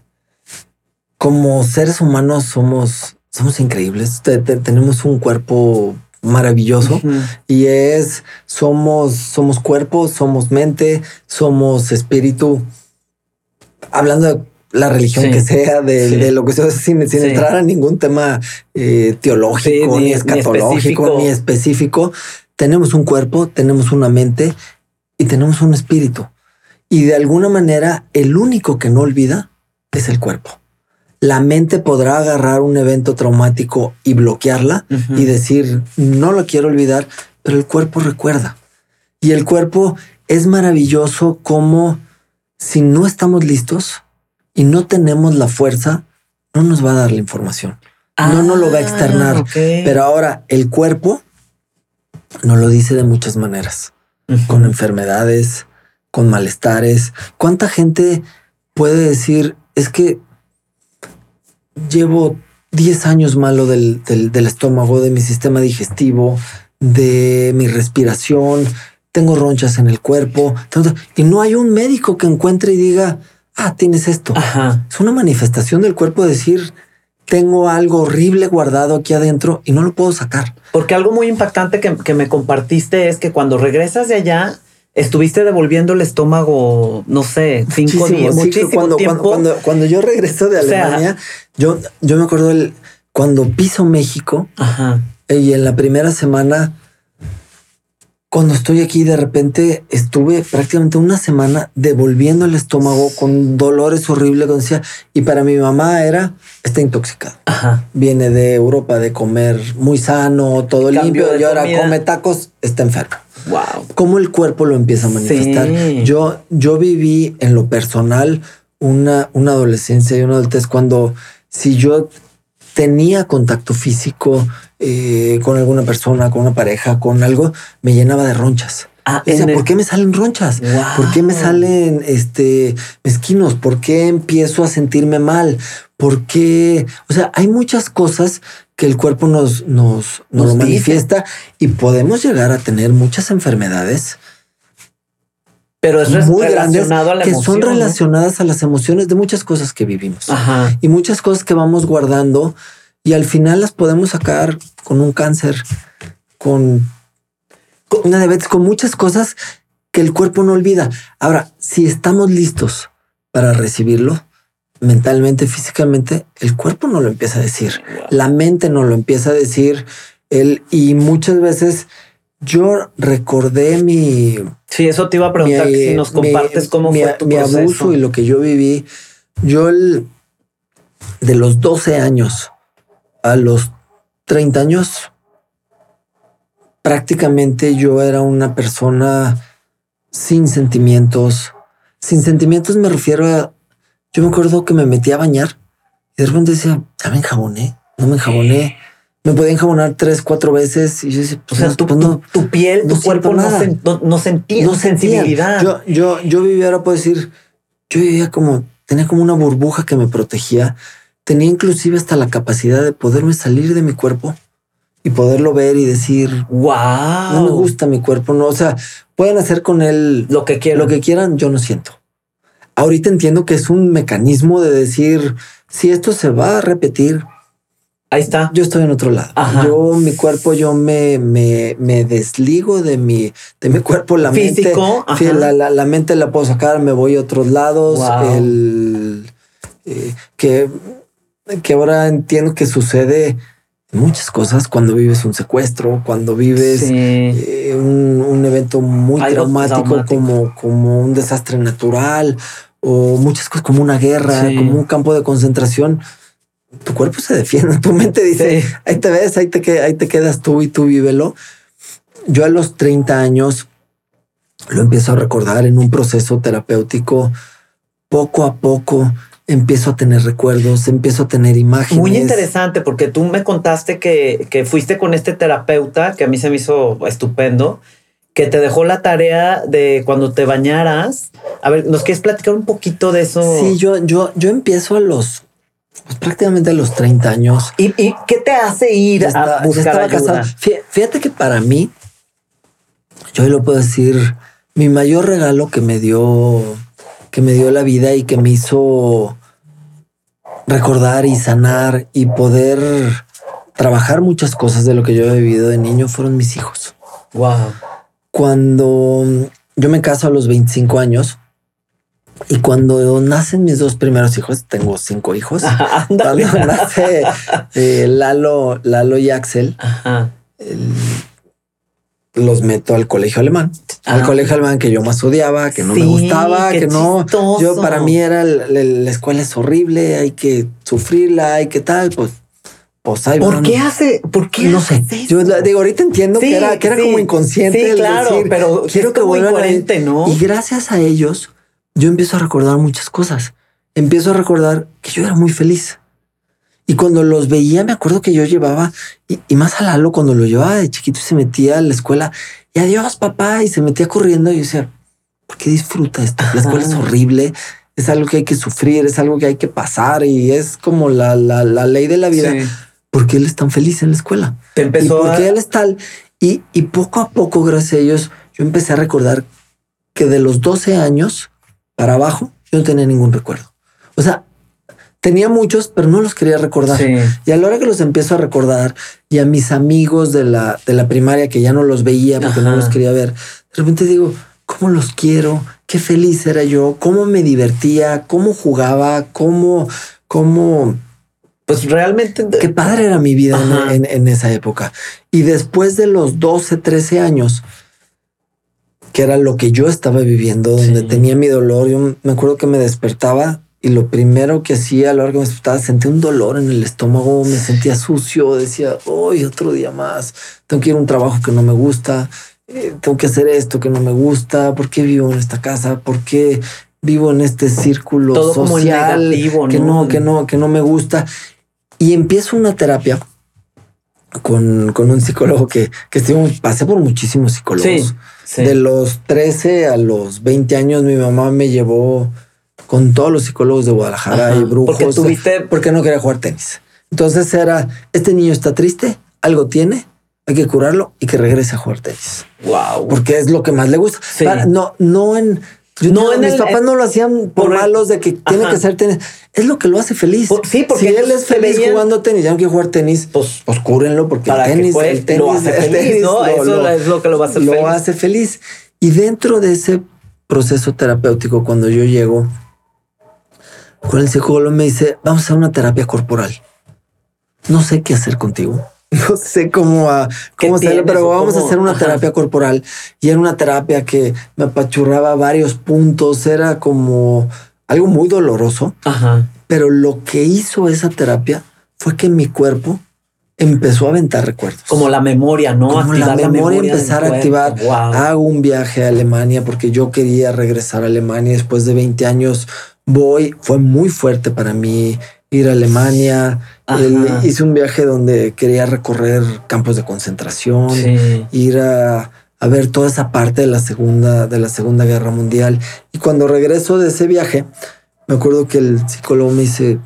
como seres humanos somos, somos increíbles. tenemos un cuerpo maravilloso y es somos somos cuerpo, somos mente, somos espíritu. Hablando de la religión que sea, de, lo que sea, sin, entrar a ningún tema eh, teológico, ni, escatológico, ni específico. Tenemos un cuerpo, tenemos una mente y tenemos un espíritu. Y de alguna manera, el único que no olvida es el cuerpo. La mente podrá agarrar un evento traumático y bloquearla y decir, no lo quiero olvidar, pero el cuerpo recuerda. Y el cuerpo es maravilloso como si no estamos listos, y no tenemos la fuerza, no nos va a dar la información. no nos lo va a externar. Ah, Pero ahora el cuerpo nos lo dice de muchas maneras, con enfermedades, con malestares. ¿Cuánta gente puede decir, es que llevo 10 años malo del, del, estómago, de mi sistema digestivo, de mi respiración, tengo ronchas en el cuerpo, y no hay un médico que encuentre y diga, ah, tienes esto. Es una manifestación del cuerpo decir, tengo algo horrible guardado aquí adentro y no lo puedo sacar. Porque algo muy impactante que, me compartiste es que cuando regresas de allá, estuviste devolviendo el estómago, no sé, cinco días, muchísimo cuando, tiempo. Cuando, yo regreso de Alemania, yo, yo me acuerdo el, cuando piso México y en la primera semana cuando estoy aquí, de repente estuve prácticamente una semana devolviendo el estómago con dolores horribles. Decía, y para mi mamá era, está intoxicado. Viene de Europa de comer muy sano, todo limpio, y ahora come tacos, está enfermo. Wow. Cómo el cuerpo lo empieza a manifestar. Yo, yo viví en lo personal una, una adolescencia y una adultez cuando si yo tenía contacto físico eh, con alguna persona, con una pareja, con algo, me llenaba de ronchas. Ah, ¿por qué me salen ronchas? ¿Por qué me salen este mezquinos? ¿Por qué empiezo a sentirme mal? ¿Por qué? O sea, hay muchas cosas que el cuerpo nos, nos, nos, manifiesta y podemos llegar a tener muchas enfermedades. Pero es muy relacionado a la que son relacionadas a las emociones de muchas cosas que vivimos y muchas cosas que vamos guardando y al final las podemos sacar con un cáncer, con una diabetes, con muchas cosas que el cuerpo no olvida. Ahora, si estamos listos para recibirlo, mentalmente, físicamente, el cuerpo no lo empieza a decir, la mente no lo empieza a decir, él, y muchas veces yo recordé mi... Sí, eso te iba a preguntar si nos compartes cómo fue tu mi abuso y lo que yo viví. Yo el, de los 12 años a los 30 años, prácticamente yo era una persona sin sentimientos. Sin sentimientos me refiero a... Yo me acuerdo que me metí a bañar y de repente decía, ya me enjaboné, no me enjaboné. Me podía enjabonar tres, cuatro veces y yo decía, pues, o sea, tu, tu, piel, tu cuerpo no, no, sentía, no sensibilidad. Yo, yo, yo vivía, ahora puedo decir, yo vivía como, tenía como una burbuja que me protegía tenía inclusive hasta la capacidad de poderme salir de mi cuerpo y poderlo ver y decir, wow, no me gusta mi cuerpo. No, o sea, pueden hacer con él lo que quieran, lo que quieran. Yo no siento. Ahorita entiendo que es un mecanismo de decir si esto se va a repetir. Ahí está. Yo estoy en otro lado. Yo, mi cuerpo, yo me, me, me, desligo de mi, de mi cuerpo, la Físico, mente. La, la, la, mente la puedo sacar, me voy a otros lados. El eh, que que ahora entiendo que sucede muchas cosas cuando vives un secuestro, cuando vives eh, un, evento muy traumático, Como, como un desastre natural o muchas cosas como una guerra, como un campo de concentración. Tu cuerpo se defiende, tu mente dice, ahí te ves, ahí te, ahí te quedas tú y tú vívelo. Yo a los 30 años lo empiezo a recordar en un proceso terapéutico poco a poco empiezo a tener recuerdos, empiezo a tener imágenes. Muy interesante porque tú me contaste que, que fuiste con este terapeuta que a mí se me hizo estupendo, que te dejó la tarea de cuando te bañaras. A ver, ¿nos quieres platicar un poquito de eso? Sí, yo, yo, yo empiezo a los pues, prácticamente a los 30 años. ¿Y, qué te hace ir a buscar ayuda? Fíjate que para mí, yo lo puedo decir, mi mayor regalo que me dio, que me dio la vida y que me hizo recordar y sanar y poder trabajar muchas cosas de lo que yo he vivido de niño fueron mis hijos. Wow. Cuando yo me caso a los 25 años y cuando nacen mis dos primeros hijos, tengo cinco hijos. cuando nace eh, Lalo, Lalo y Axel, los meto al colegio alemán. Al ah. colegio alemán que yo más odiaba, que no me gustaba, que no. Yo para mí era la escuela es horrible, hay que sufrirla, hay que tal, pues. Pues ¿Por qué hace? ¿Por qué no sé? Yo digo, ahorita entiendo que era, que era como inconsciente. claro, pero quiero que vuelvan a ¿no? Y gracias a ellos, yo empiezo a recordar muchas cosas. Empiezo a recordar que yo era muy feliz. Y cuando los veía, me acuerdo que yo llevaba, y, más a Lalo, cuando lo llevaba de chiquito y se metía a la escuela, y adiós, papá, y se metía corriendo, y yo decía, ¿por qué disfruta esto? La escuela es horrible, es algo que hay que sufrir, es algo que hay que pasar, y es como la, la, la ley de la vida. Porque él es tan feliz en la escuela? Te empezó y porque él es tal. Y, y poco a poco, gracias a ellos, yo empecé a recordar que de los 12 años para abajo, yo no tenía ningún recuerdo. O sea, tenía muchos, pero no los quería recordar. Y a la hora que los empiezo a recordar y a mis amigos de la, de la primaria que ya no los veía porque no los quería ver, de repente digo, ¿cómo los quiero? Qué feliz era yo, cómo me divertía, cómo jugaba, cómo, cómo... Pues realmente... Qué padre era mi vida en, esa época. Y después de los 12, 13 años, que era lo que yo estaba viviendo, donde tenía mi dolor, yo me acuerdo que me despertaba y lo primero que hacía a la hora que me despertaba, sentía un dolor en el estómago, me sentía sucio, decía, hoy otro día más, tengo que ir a un trabajo que no me gusta, eh, tengo que hacer esto que no me gusta, ¿por qué vivo en esta casa? ¿Por qué vivo en este círculo social que no, que no, que no me gusta? Y empiezo una terapia con, con un psicólogo que, que pasé por muchísimos psicólogos. De los 13 a los 20 años, mi mamá me llevó con todos los psicólogos de Guadalajara y brujos. Porque tuviste... Porque no quería jugar tenis. Entonces era, este niño está triste, algo tiene, hay que curarlo y que regrese a jugar tenis. Wow. Porque es lo que más le gusta. no, no en... no, en mis papás no lo hacían por, malos de que tiene que ser tenis. Es lo que lo hace feliz. sí, porque si él es feliz jugando tenis, ya no quiere jugar tenis, pues, pues cúrenlo porque el tenis, el tenis, lo hace feliz, ¿no? Eso es lo que lo va a hacer feliz. Lo hace feliz. Y dentro de ese proceso terapéutico, cuando yo llego con el psicólogo me dice, vamos a hacer una terapia corporal. No sé qué hacer contigo. No sé cómo, a, cómo hacerlo, pero vamos a hacer una terapia corporal. Y era una terapia que me apachurraba varios puntos. Era como algo muy doloroso. Pero lo que hizo esa terapia fue que mi cuerpo empezó a aventar recuerdos. Como la memoria, ¿no? Como la memoria, empezar a activar. Hago un viaje a Alemania porque yo quería regresar a Alemania después de 20 años voy, fue muy fuerte para mí ir a Alemania. Hice un viaje donde quería recorrer campos de concentración, ir a, ver toda esa parte de la segunda, de la Segunda Guerra Mundial. Y cuando regreso de ese viaje, me acuerdo que el psicólogo me dice,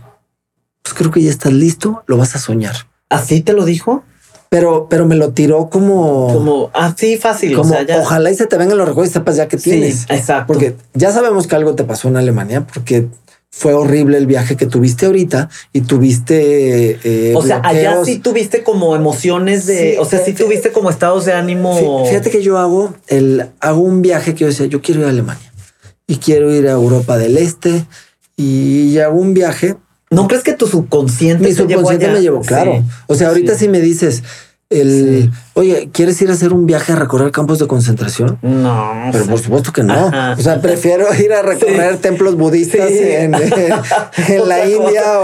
pues creo que ya estás listo, lo vas a soñar. ¿Así te lo dijo? pero, pero me lo tiró como, como así fácil. Como ojalá y se te vengan los recuerdos y sepas ya que tienes. exacto. Porque ya sabemos que algo te pasó en Alemania porque fue horrible el viaje que tuviste ahorita y tuviste. Eh, o sea, allá sí tuviste como emociones de, o sea, sí tuviste como estados de ánimo. Fíjate que yo hago el, hago un viaje que yo decía, yo quiero ir a Alemania y quiero ir a Europa del Este y hago un viaje ¿No crees que tu subconsciente Mi subconsciente me llevó, claro. o sea, ahorita si me dices, el, oye, ¿quieres ir a hacer un viaje a recorrer campos de concentración? No. Pero por supuesto que no. O sea, prefiero ir a recorrer templos budistas en, la India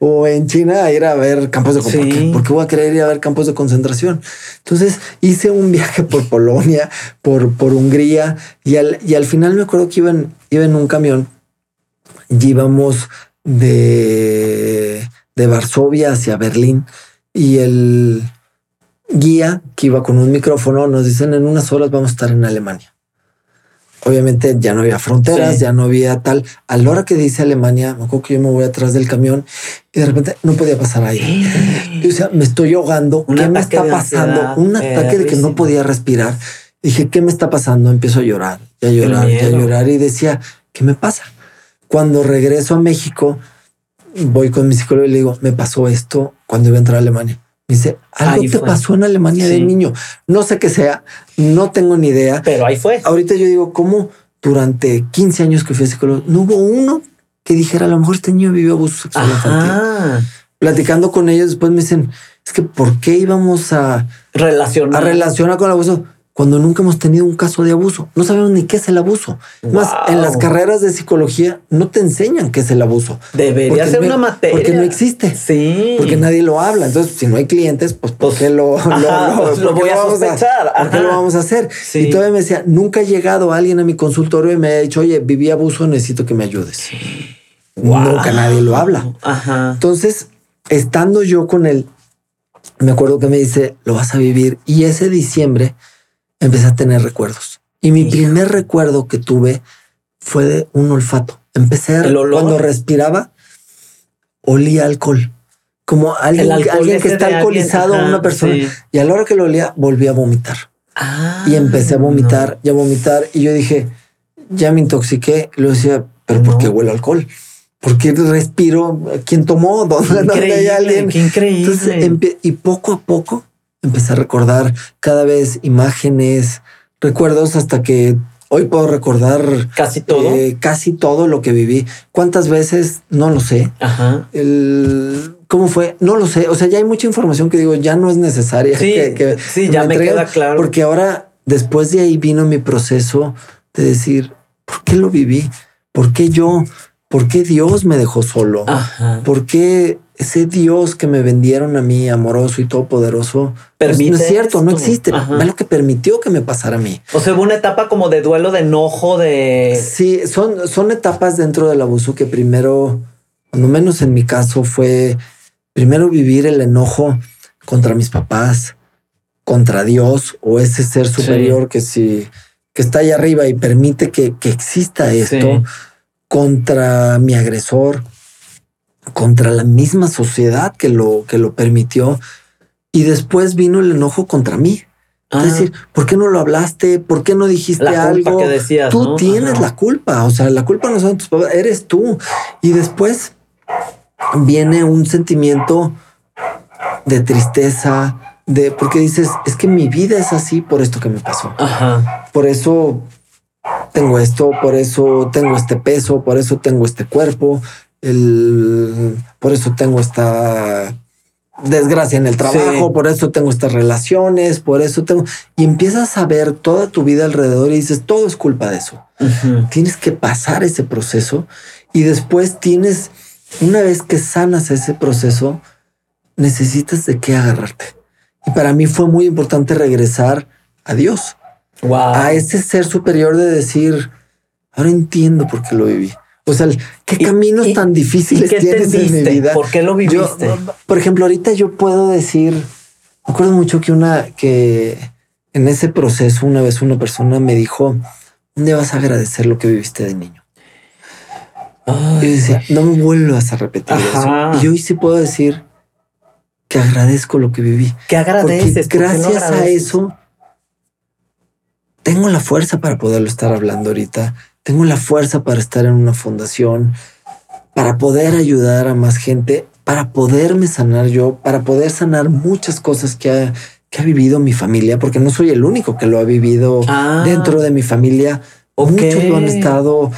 o, en China a ir a ver campos de concentración. ¿Por qué voy a querer ir a ver campos de concentración? Entonces hice un viaje por Polonia, por, por Hungría y al, y al final me acuerdo que iba en, iba en un camión íbamos de, de Varsovia hacia Berlín y el guía que iba con un micrófono nos dicen en unas horas vamos a estar en Alemania. Obviamente ya no había fronteras, ya no había tal. A la hora que dice Alemania, me acuerdo que yo me voy atrás del camión y de repente no podía pasar ahí. o sea, me estoy ahogando. ¿Qué me está pasando? Un ataque de que no podía respirar. Dije, ¿qué me está pasando? Empiezo a llorar, y a llorar, y a llorar y decía, ¿qué me pasa? Cuando regreso a México, voy con mi psicólogo y le digo, me pasó esto cuando iba a entrar a Alemania. Me dice, algo te pasó en Alemania de niño. No sé qué sea, no tengo ni idea. Pero ahí fue. Ahorita yo digo, ¿cómo durante 15 años que fui a psicólogo, no hubo uno que dijera, a lo mejor este niño vivió abuso sexual infantil? Platicando con ellos, después me dicen, es que ¿por qué íbamos a relacionar, a relacionar con el abuso? Cuando nunca hemos tenido un caso de abuso. No sabemos ni qué es el abuso. Más en las carreras de psicología no te enseñan qué es el abuso. Debería ser una materia. Porque no existe. Sí. Porque nadie lo habla. Entonces, si no hay clientes, pues ¿por qué lo, lo, lo, voy a sospechar? ¿Por qué lo vamos a hacer? Y todavía me decía, nunca ha llegado alguien a mi consultorio y me ha dicho, oye, viví abuso, necesito que me ayudes. Nunca nadie lo habla. Entonces, estando yo con él, me acuerdo que me dice, lo vas a vivir. Y ese diciembre empecé a tener recuerdos. Y mi primer recuerdo que tuve fue de un olfato. Empecé a, cuando respiraba, olía alcohol. Como alguien, alguien que está alcoholizado, una persona. Y a la hora que lo olía, volví a vomitar. y empecé a vomitar y a vomitar. Y yo dije, ya me intoxiqué. Lo decía, pero ¿por qué huele alcohol? ¿Por qué respiro? ¿Quién tomó? ¿Dónde, hay alguien? Qué increíble. y poco a poco empecé a recordar cada vez imágenes, recuerdos hasta que hoy puedo recordar casi todo, eh, casi todo lo que viví. ¿Cuántas veces? No lo sé. Ajá. El, ¿Cómo fue? No lo sé. O sea, ya hay mucha información que digo, ya no es necesaria. Sí, que, sí ya me, queda claro. Porque ahora, después de ahí vino mi proceso de decir, ¿por qué lo viví? ¿Por qué yo? ¿Por qué Dios me dejó solo? Ajá. ¿Por qué ese Dios que me vendieron a mí, amoroso y todopoderoso, pues no es cierto, no existe. Es lo que permitió que me pasara a mí. O sea, hubo una etapa como de duelo, de enojo, de... Sí, son, son etapas dentro del abuso que primero, cuando menos en mi caso, fue primero vivir el enojo contra mis papás, contra Dios o ese ser superior que si que está ahí arriba y permite que, exista esto contra mi agresor, contra la misma sociedad que lo, que lo permitió. Y después vino el enojo contra mí. Es ah. decir, ¿por qué no lo hablaste? ¿Por qué no dijiste algo? Que decías, tú tienes la culpa. O sea, la culpa no son tus papás, eres tú. Y después viene un sentimiento de tristeza, de porque dices, es que mi vida es así por esto que me pasó. Por eso tengo esto, por eso tengo este peso, por eso tengo este cuerpo, el, por eso tengo esta desgracia en el trabajo, por eso tengo estas relaciones, por eso tengo... Y empiezas a ver toda tu vida alrededor y dices, todo es culpa de eso. Tienes que pasar ese proceso y después tienes, una vez que sanas ese proceso, necesitas de qué agarrarte. Y para mí fue muy importante regresar a Dios. A ese ser superior de decir, ahora entiendo por qué lo viví. O sea, qué caminos tan difíciles tienes en mi vida. ¿Por qué lo viviste? por ejemplo, ahorita yo puedo decir, me acuerdo mucho que una que en ese proceso una vez una persona me dijo, ¿dónde vas a agradecer lo que viviste de niño? y decía, no me vuelvas a repetir eso. Y hoy sí puedo decir que agradezco lo que viví. Que agradeces. gracias a eso tengo la fuerza para poderlo estar hablando ahorita tengo la fuerza para estar en una fundación, para poder ayudar a más gente, para poderme sanar yo, para poder sanar muchas cosas que ha, que ha vivido mi familia, porque no soy el único que lo ha vivido ah. dentro de mi familia. Muchos lo han estado,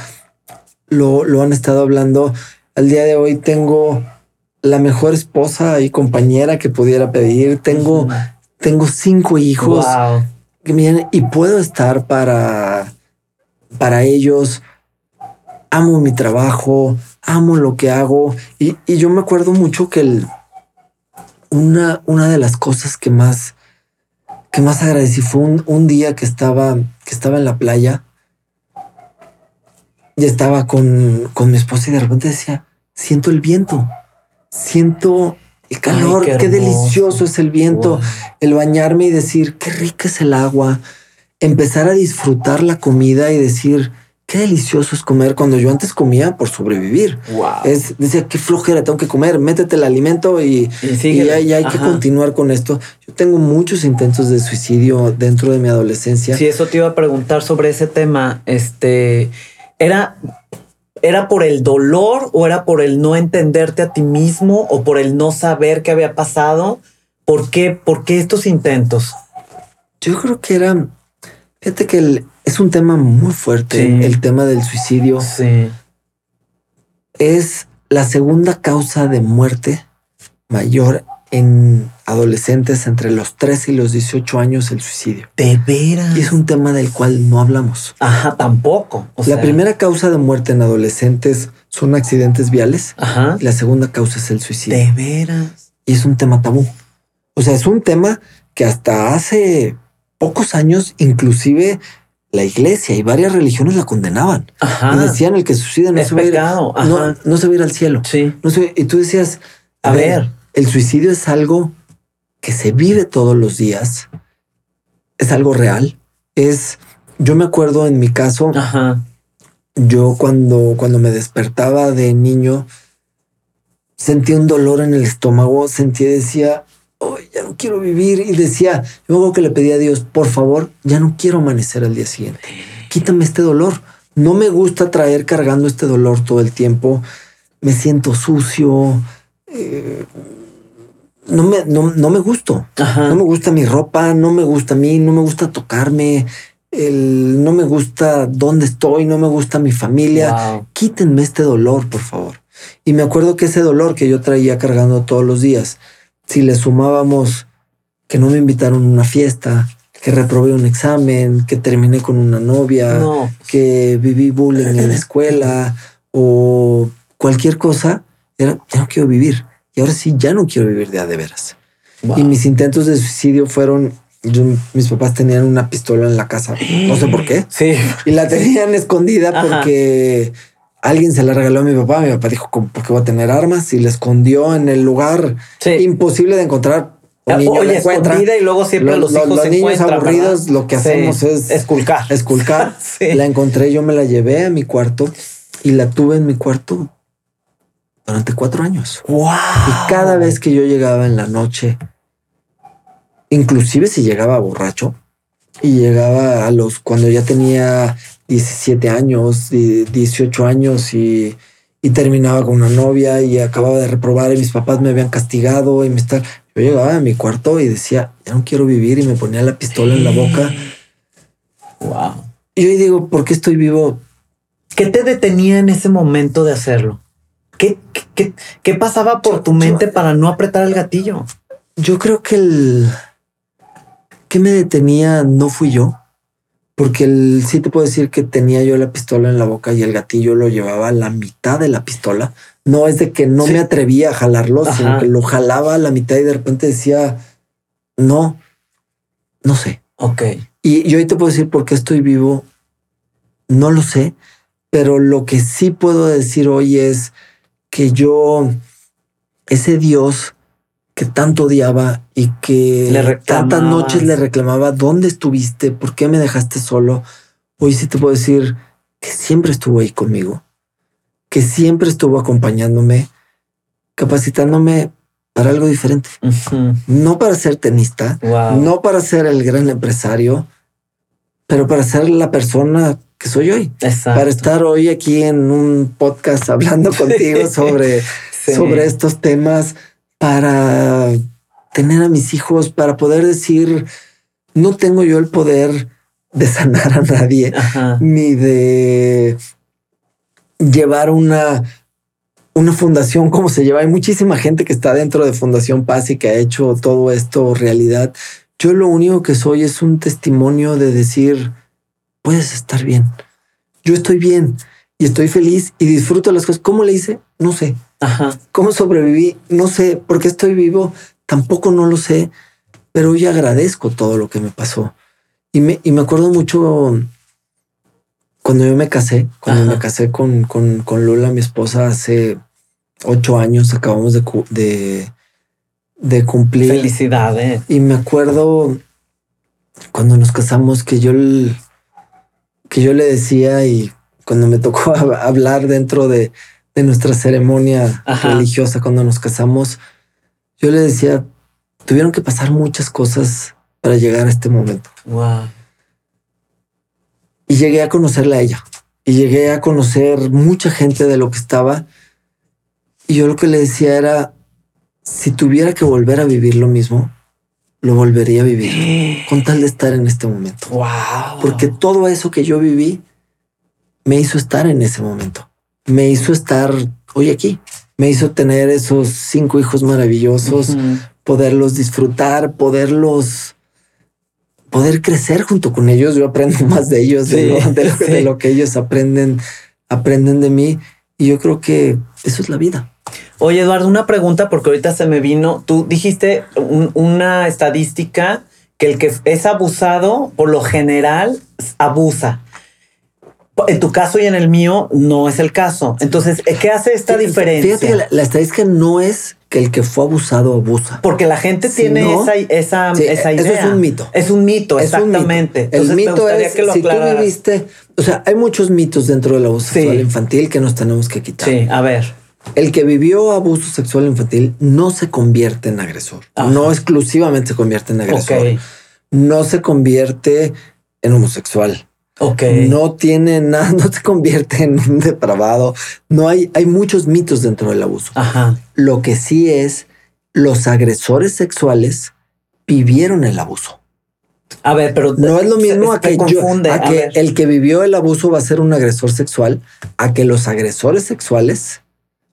lo, lo han estado hablando. Al día de hoy tengo la mejor esposa y compañera que pudiera pedir. Tengo, tengo cinco hijos que y puedo estar para para ellos. Amo mi trabajo, amo lo que hago. Y, yo me acuerdo mucho que el, una, una de las cosas que más, que más agradecí fue un, día que estaba, que estaba en la playa y estaba con, con mi esposa y de repente decía, siento el viento, siento el calor, qué, delicioso es el viento, el bañarme y decir, qué rica es el agua, empezar a disfrutar la comida y decir, qué delicioso es comer cuando yo antes comía por sobrevivir. Es, decía, qué flojera, tengo que comer, métete el alimento y, y, hay que continuar con esto. Yo tengo muchos intentos de suicidio dentro de mi adolescencia. Sí, eso te iba a preguntar sobre ese tema. Este, era... ¿Era por el dolor o era por el no entenderte a ti mismo o por el no saber qué había pasado? ¿Por qué, ¿Por qué estos intentos? Yo creo que era, fíjate que el, es un tema muy fuerte, el tema del suicidio. Sí. Es la segunda causa de muerte mayor en adolescentes entre los 13 y los 18 años el suicidio. De veras. Y es un tema del cual no hablamos. Ajá, tampoco. la primera causa de muerte en adolescentes son accidentes viales. Ajá. Y la segunda causa es el suicidio. De veras. Y es un tema tabú. O sea, es un tema que hasta hace pocos años, inclusive la iglesia y varias religiones la condenaban. Y decían el que suicida no, se va, a ir, no, se va a ir al cielo. Sí. y tú decías, a, ver, el suicidio es algo que se vive todos los días. Es algo real. Es, yo me acuerdo en mi caso, yo cuando, cuando me despertaba de niño, sentía un dolor en el estómago, sentía, decía, ya no quiero vivir. Y decía, luego que le pedí a Dios, por favor, ya no quiero amanecer al día siguiente. Quítame este dolor. No me gusta traer cargando este dolor todo el tiempo. Me siento sucio. Eh, no me, no, no me gusto. No me gusta mi ropa, no me gusta a mí, no me gusta tocarme. El, no me gusta dónde estoy, no me gusta mi familia. Quítenme este dolor, por favor. Y me acuerdo que ese dolor que yo traía cargando todos los días, si le sumábamos que no me invitaron a una fiesta, que reprobé un examen, que terminé con una novia, que viví bullying en la escuela o cualquier cosa, era, ya no quiero vivir. Y ahora sí, ya no quiero vivir de a de veras. Y mis intentos de suicidio fueron, mis papás tenían una pistola en la casa, no sé por qué. Sí. Y la tenían escondida porque alguien se la regaló a mi papá. Mi papá dijo, ¿por qué voy a tener armas? Y la escondió en el lugar imposible de encontrar. Un ah, niño Oye, escondida y luego siempre los, hijos los niños aburridos lo que hacemos es esculcar. Esculcar. La encontré, yo me la llevé a mi cuarto y la tuve en mi cuarto durante cuatro años. Wow. Y cada vez que yo llegaba en la noche, inclusive si llegaba borracho y llegaba a los cuando ya tenía 17 años, 18 años y, terminaba con una novia y acababa de reprobar y mis papás me habían castigado y me está... Yo llegaba a mi cuarto y decía, ya no quiero vivir y me ponía la pistola en la boca. Wow. Y yo digo, ¿por qué estoy vivo? ¿Qué te detenía en ese momento de hacerlo? ¿Qué, qué, pasaba por tu mente para no apretar el gatillo? Yo creo que el que me detenía no fui yo porque el, sí te puedo decir que tenía yo la pistola en la boca y el gatillo lo llevaba a la mitad de la pistola. No es de que no me atrevía a jalarlo, sino que lo jalaba a la mitad y de repente decía, no, no sé. Ok. Y yo hoy te puedo decir por qué estoy vivo. No lo sé, pero lo que sí puedo decir hoy es que yo, ese Dios que tanto odiaba y que tantas noches le reclamaba, ¿dónde estuviste? ¿Por qué me dejaste solo? Hoy sí te puedo decir que siempre estuvo ahí conmigo, que siempre estuvo acompañándome, capacitándome para algo diferente. No para ser tenista, no para ser el gran empresario, pero para ser la persona que soy hoy. Para estar hoy aquí en un podcast hablando contigo sobre, sobre estos temas para tener a mis hijos, para poder decir, no tengo yo el poder de sanar a nadie, ni de llevar una, una fundación como se lleva. Hay muchísima gente que está dentro de Fundación Paz y que ha hecho todo esto realidad. Yo lo único que soy es un testimonio de decir, puedes estar bien. Yo estoy bien y estoy feliz y disfruto las cosas. ¿Cómo le hice? No sé. Ajá. ¿Cómo sobreviví? No sé. ¿Por qué estoy vivo? Tampoco no lo sé. Pero hoy agradezco todo lo que me pasó. Y me, y me acuerdo mucho cuando yo me casé, cuando me casé con, con, con, Lula, mi esposa, hace ocho años, acabamos de, de, de cumplir. Felicidades. Y me acuerdo cuando nos casamos que yo, que yo le decía y cuando me tocó hablar dentro de, de nuestra ceremonia religiosa, cuando nos casamos, yo le decía, tuvieron que pasar muchas cosas para llegar a este momento. Wow. Y llegué a conocerla a ella. Y llegué a conocer mucha gente de lo que estaba. Y yo lo que le decía era, si tuviera que volver a vivir lo mismo, lo volvería a vivir con tal de estar en este momento. Wow. Porque todo eso que yo viví me hizo estar en ese momento. Me hizo estar hoy aquí. Me hizo tener esos cinco hijos maravillosos, poderlos disfrutar, poderlos poder crecer junto con ellos. Yo aprendo más de ellos, de, lo, que ellos aprenden, aprenden de mí. Y yo creo que eso es la vida. Oye, Eduardo, una pregunta porque ahorita se me vino. Tú dijiste una estadística que el que es abusado por lo general abusa. En tu caso y en el mío no es el caso. Entonces, ¿qué hace esta diferencia? Fíjate que la, estadística no es que el que fue abusado abusa. Porque la gente tiene esa, esa, esa, idea. Eso es un mito. Es un mito, exactamente. El mito es que si tú viviste, o sea, hay muchos mitos dentro del abuso sexual infantil que nos tenemos que quitar. Sí, a ver. El que vivió abuso sexual infantil no se convierte en agresor. No exclusivamente se convierte en agresor. No se convierte en homosexual. No tiene nada, no se convierte en un depravado. No hay, hay muchos mitos dentro del abuso. Lo que sí es, los agresores sexuales vivieron el abuso. A ver, pero no es lo mismo a que, el que vivió el abuso va a ser un agresor sexual, a que los agresores sexuales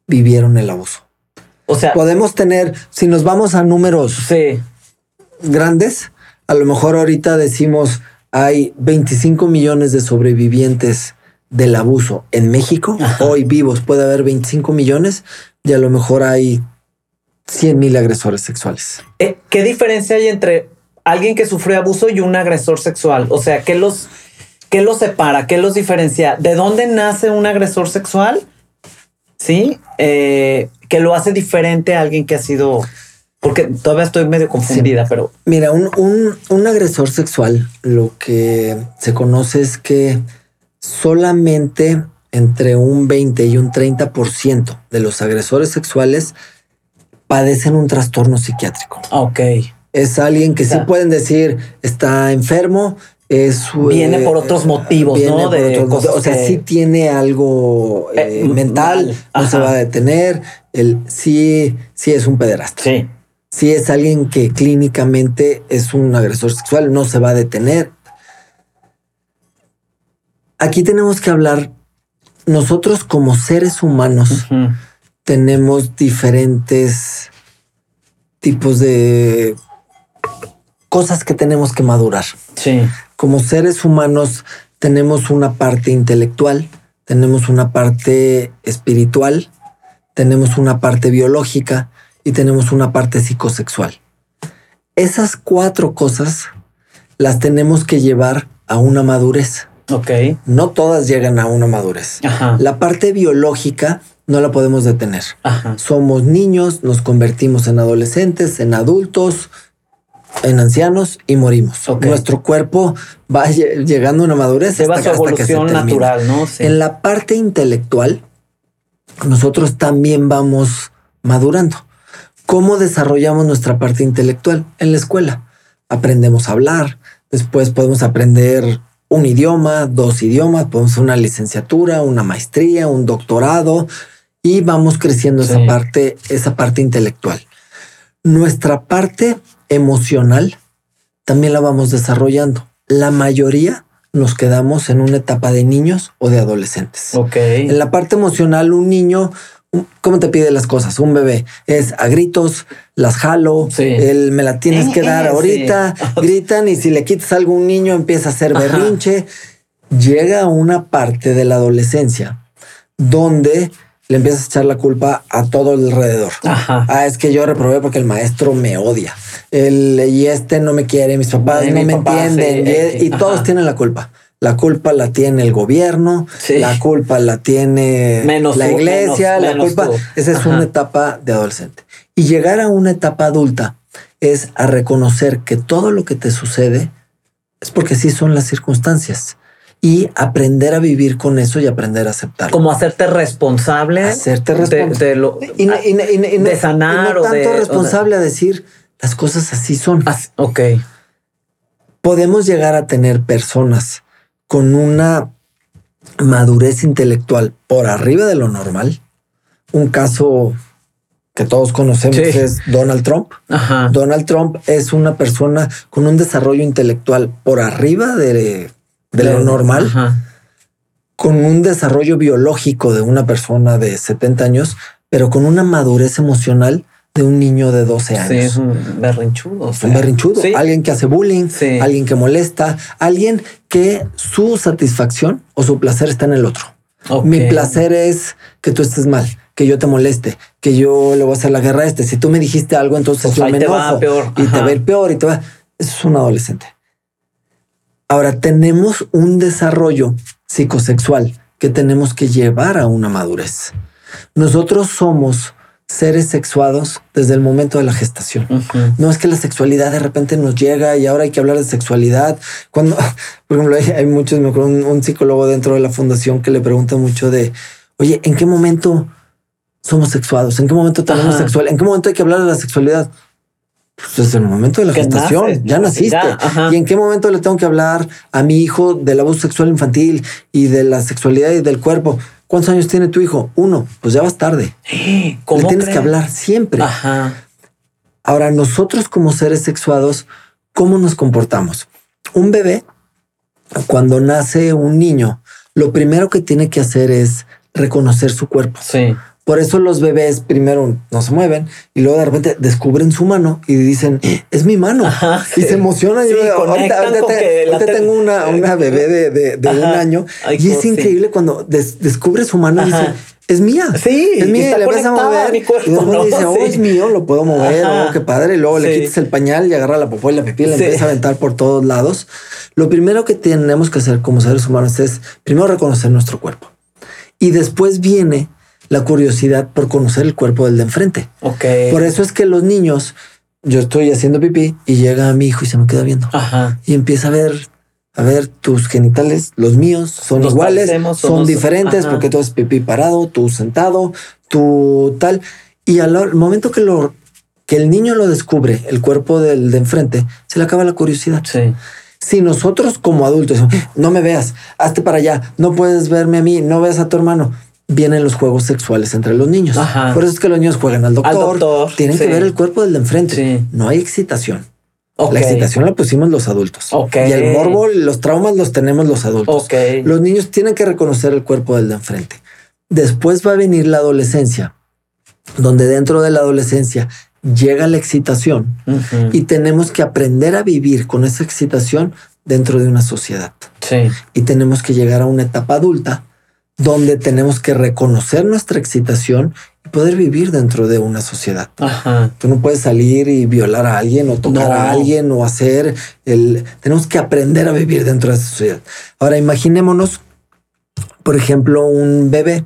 vivieron el abuso. O sea, podemos tener, si nos vamos a números grandes, a lo mejor ahorita decimos hay 25 millones de sobrevivientes del abuso en México. Hoy vivos puede haber 25 millones y a lo mejor hay 100 mil agresores sexuales. Eh, ¿Qué diferencia hay entre alguien que sufrió abuso y un agresor sexual? O sea, ¿qué los, qué los separa? ¿Qué los diferencia? ¿De dónde nace un agresor sexual? Sí, eh, que lo hace diferente a alguien que ha sido porque todavía estoy medio confundida, pero... Mira, un, un, agresor sexual, lo que se conoce es que solamente entre un 20 y un 30% de los agresores sexuales padecen un trastorno psiquiátrico. Ok. Es alguien que sí pueden decir está enfermo, es, viene por otros motivos, ¿no? De o sea, sí tiene algo eh, eh, mental, no se va a detener. El sí, sí es un pederasta. Sí si es alguien que clínicamente es un agresor sexual, no se va a detener. Aquí tenemos que hablar, nosotros como seres humanos tenemos diferentes tipos de cosas que tenemos que madurar. Sí. Como seres humanos tenemos una parte intelectual, tenemos una parte espiritual, tenemos una parte biológica y tenemos una parte psicosexual. Esas cuatro cosas las tenemos que llevar a una madurez. Ok. No todas llegan a una madurez. La parte biológica no la podemos detener. Somos niños, nos convertimos en adolescentes, en adultos, en ancianos y morimos. Nuestro cuerpo va llegando a una madurez. Se va su evolución natural, ¿no? En la parte intelectual, nosotros también vamos madurando. ¿Cómo desarrollamos nuestra parte intelectual? En la escuela. Aprendemos a hablar, después podemos aprender un idioma, dos idiomas, podemos hacer una licenciatura, una maestría, un doctorado y vamos creciendo esa parte, esa parte intelectual. Nuestra parte emocional también la vamos desarrollando. La mayoría nos quedamos en una etapa de niños o de adolescentes. Ok. En la parte emocional, un niño ¿Cómo te pide las cosas? Un bebé es a gritos, las jalo, él me la tienes que dar ahorita, gritan y si le quitas algo a un niño empieza a hacer berrinche. Llega una parte de la adolescencia donde le empiezas a echar la culpa a todo alrededor. Ah, es que yo reprobé porque el maestro me odia. El, y este no me quiere, mis papás no me entienden. y, todos tienen la culpa. la culpa la tiene el gobierno, la culpa la tiene la iglesia, la culpa. Esa es una etapa de adolescente. Y llegar a una etapa adulta es a reconocer que todo lo que te sucede es porque sí son las circunstancias y aprender a vivir con eso y aprender a aceptarlo. Como hacerte responsable. Hacerte responsable. De, lo, de sanar no tanto responsable a decir las cosas así son. ok. Podemos llegar a tener personas con una madurez intelectual por arriba de lo normal. Un caso que todos conocemos es Donald Trump. Donald Trump es una persona con un desarrollo intelectual por arriba de, lo normal, con un desarrollo biológico de una persona de 70 años, pero con una madurez emocional de un niño de 12 años. Sí, es un berrinchudo. un berrinchudo. Alguien que hace bullying, alguien que molesta, alguien que su satisfacción o su placer está en el otro. Mi placer es que tú estés mal, que yo te moleste, que yo le voy a hacer la guerra a este. Si tú me dijiste algo, entonces pues yo me enojo y te va a ir peor y te va. Eso es un adolescente. Ahora tenemos un desarrollo psicosexual que tenemos que llevar a una madurez. Ejemplos somos seres sexuados desde el momento de la gestación. No es que la sexualidad de repente nos llega y ahora hay que hablar de sexualidad. Cuando, por ejemplo, hay, muchos, me acuerdo, un, psicólogo dentro de la fundación que le pregunta mucho de, oye, ¿en qué momento somos sexuados? ¿En qué momento tenemos sexual? ¿En qué momento hay que hablar de la sexualidad? Pues desde el momento de la gestación, ya naciste. ¿Y en qué momento le tengo que hablar a mi hijo del abuso sexual infantil y de la sexualidad y del cuerpo? ¿Cuántos años tiene tu hijo? Uno. Pues ya vas tarde. ¿Cómo Le tienes que hablar siempre. Ahora, nosotros como seres sexuados, ¿cómo nos comportamos? Un bebé, cuando nace un niño, lo primero que tiene que hacer es reconocer su cuerpo. Sí. Por eso los bebés primero no se mueven y luego de repente descubren su mano y dicen, es mi mano. y se emocionan. ahorita, tengo una, una bebé de, de, un año y es increíble cuando descubre su mano y dice, es mía. Sí, es mía. Y le vas a mover. y después dice, oh, es mío, lo puedo mover. Oh, qué padre. Y luego le quitas el pañal y agarra la popó y la pipí y la empieza a aventar por todos lados. Lo primero que tenemos que hacer como seres humanos es primero reconocer nuestro cuerpo. Y después viene la curiosidad por conocer el cuerpo del de enfrente. Ok. Por eso es que los niños, yo estoy haciendo pipí y llega mi hijo y se me queda viendo. Ajá. Y empieza a ver, a ver tus genitales, los míos son iguales, son diferentes porque tú es pipí parado, tú sentado, tú tal. Y al momento que lo que el niño lo descubre, el cuerpo del de enfrente, se le acaba la curiosidad. Sí. Si nosotros como adultos, no me veas, hazte para allá, no puedes verme a mí, no veas a tu hermano, vienen los juegos sexuales entre los niños. Por eso es que los niños juegan al doctor. tienen que ver el cuerpo del de enfrente. No hay excitación. La excitación la pusimos los adultos. Y el morbo, los traumas los tenemos los adultos. Los niños tienen que reconocer el cuerpo del de enfrente. Después va a venir la adolescencia, donde dentro de la adolescencia llega la excitación y tenemos que aprender a vivir con esa excitación dentro de una sociedad. Y tenemos que llegar a una etapa adulta donde tenemos que reconocer nuestra excitación y poder vivir dentro de una sociedad. Tú no puedes salir y violar a alguien o tocar a alguien o hacer el... Tenemos que aprender a vivir dentro de esa sociedad. Ahora imaginémonos, por ejemplo, un bebé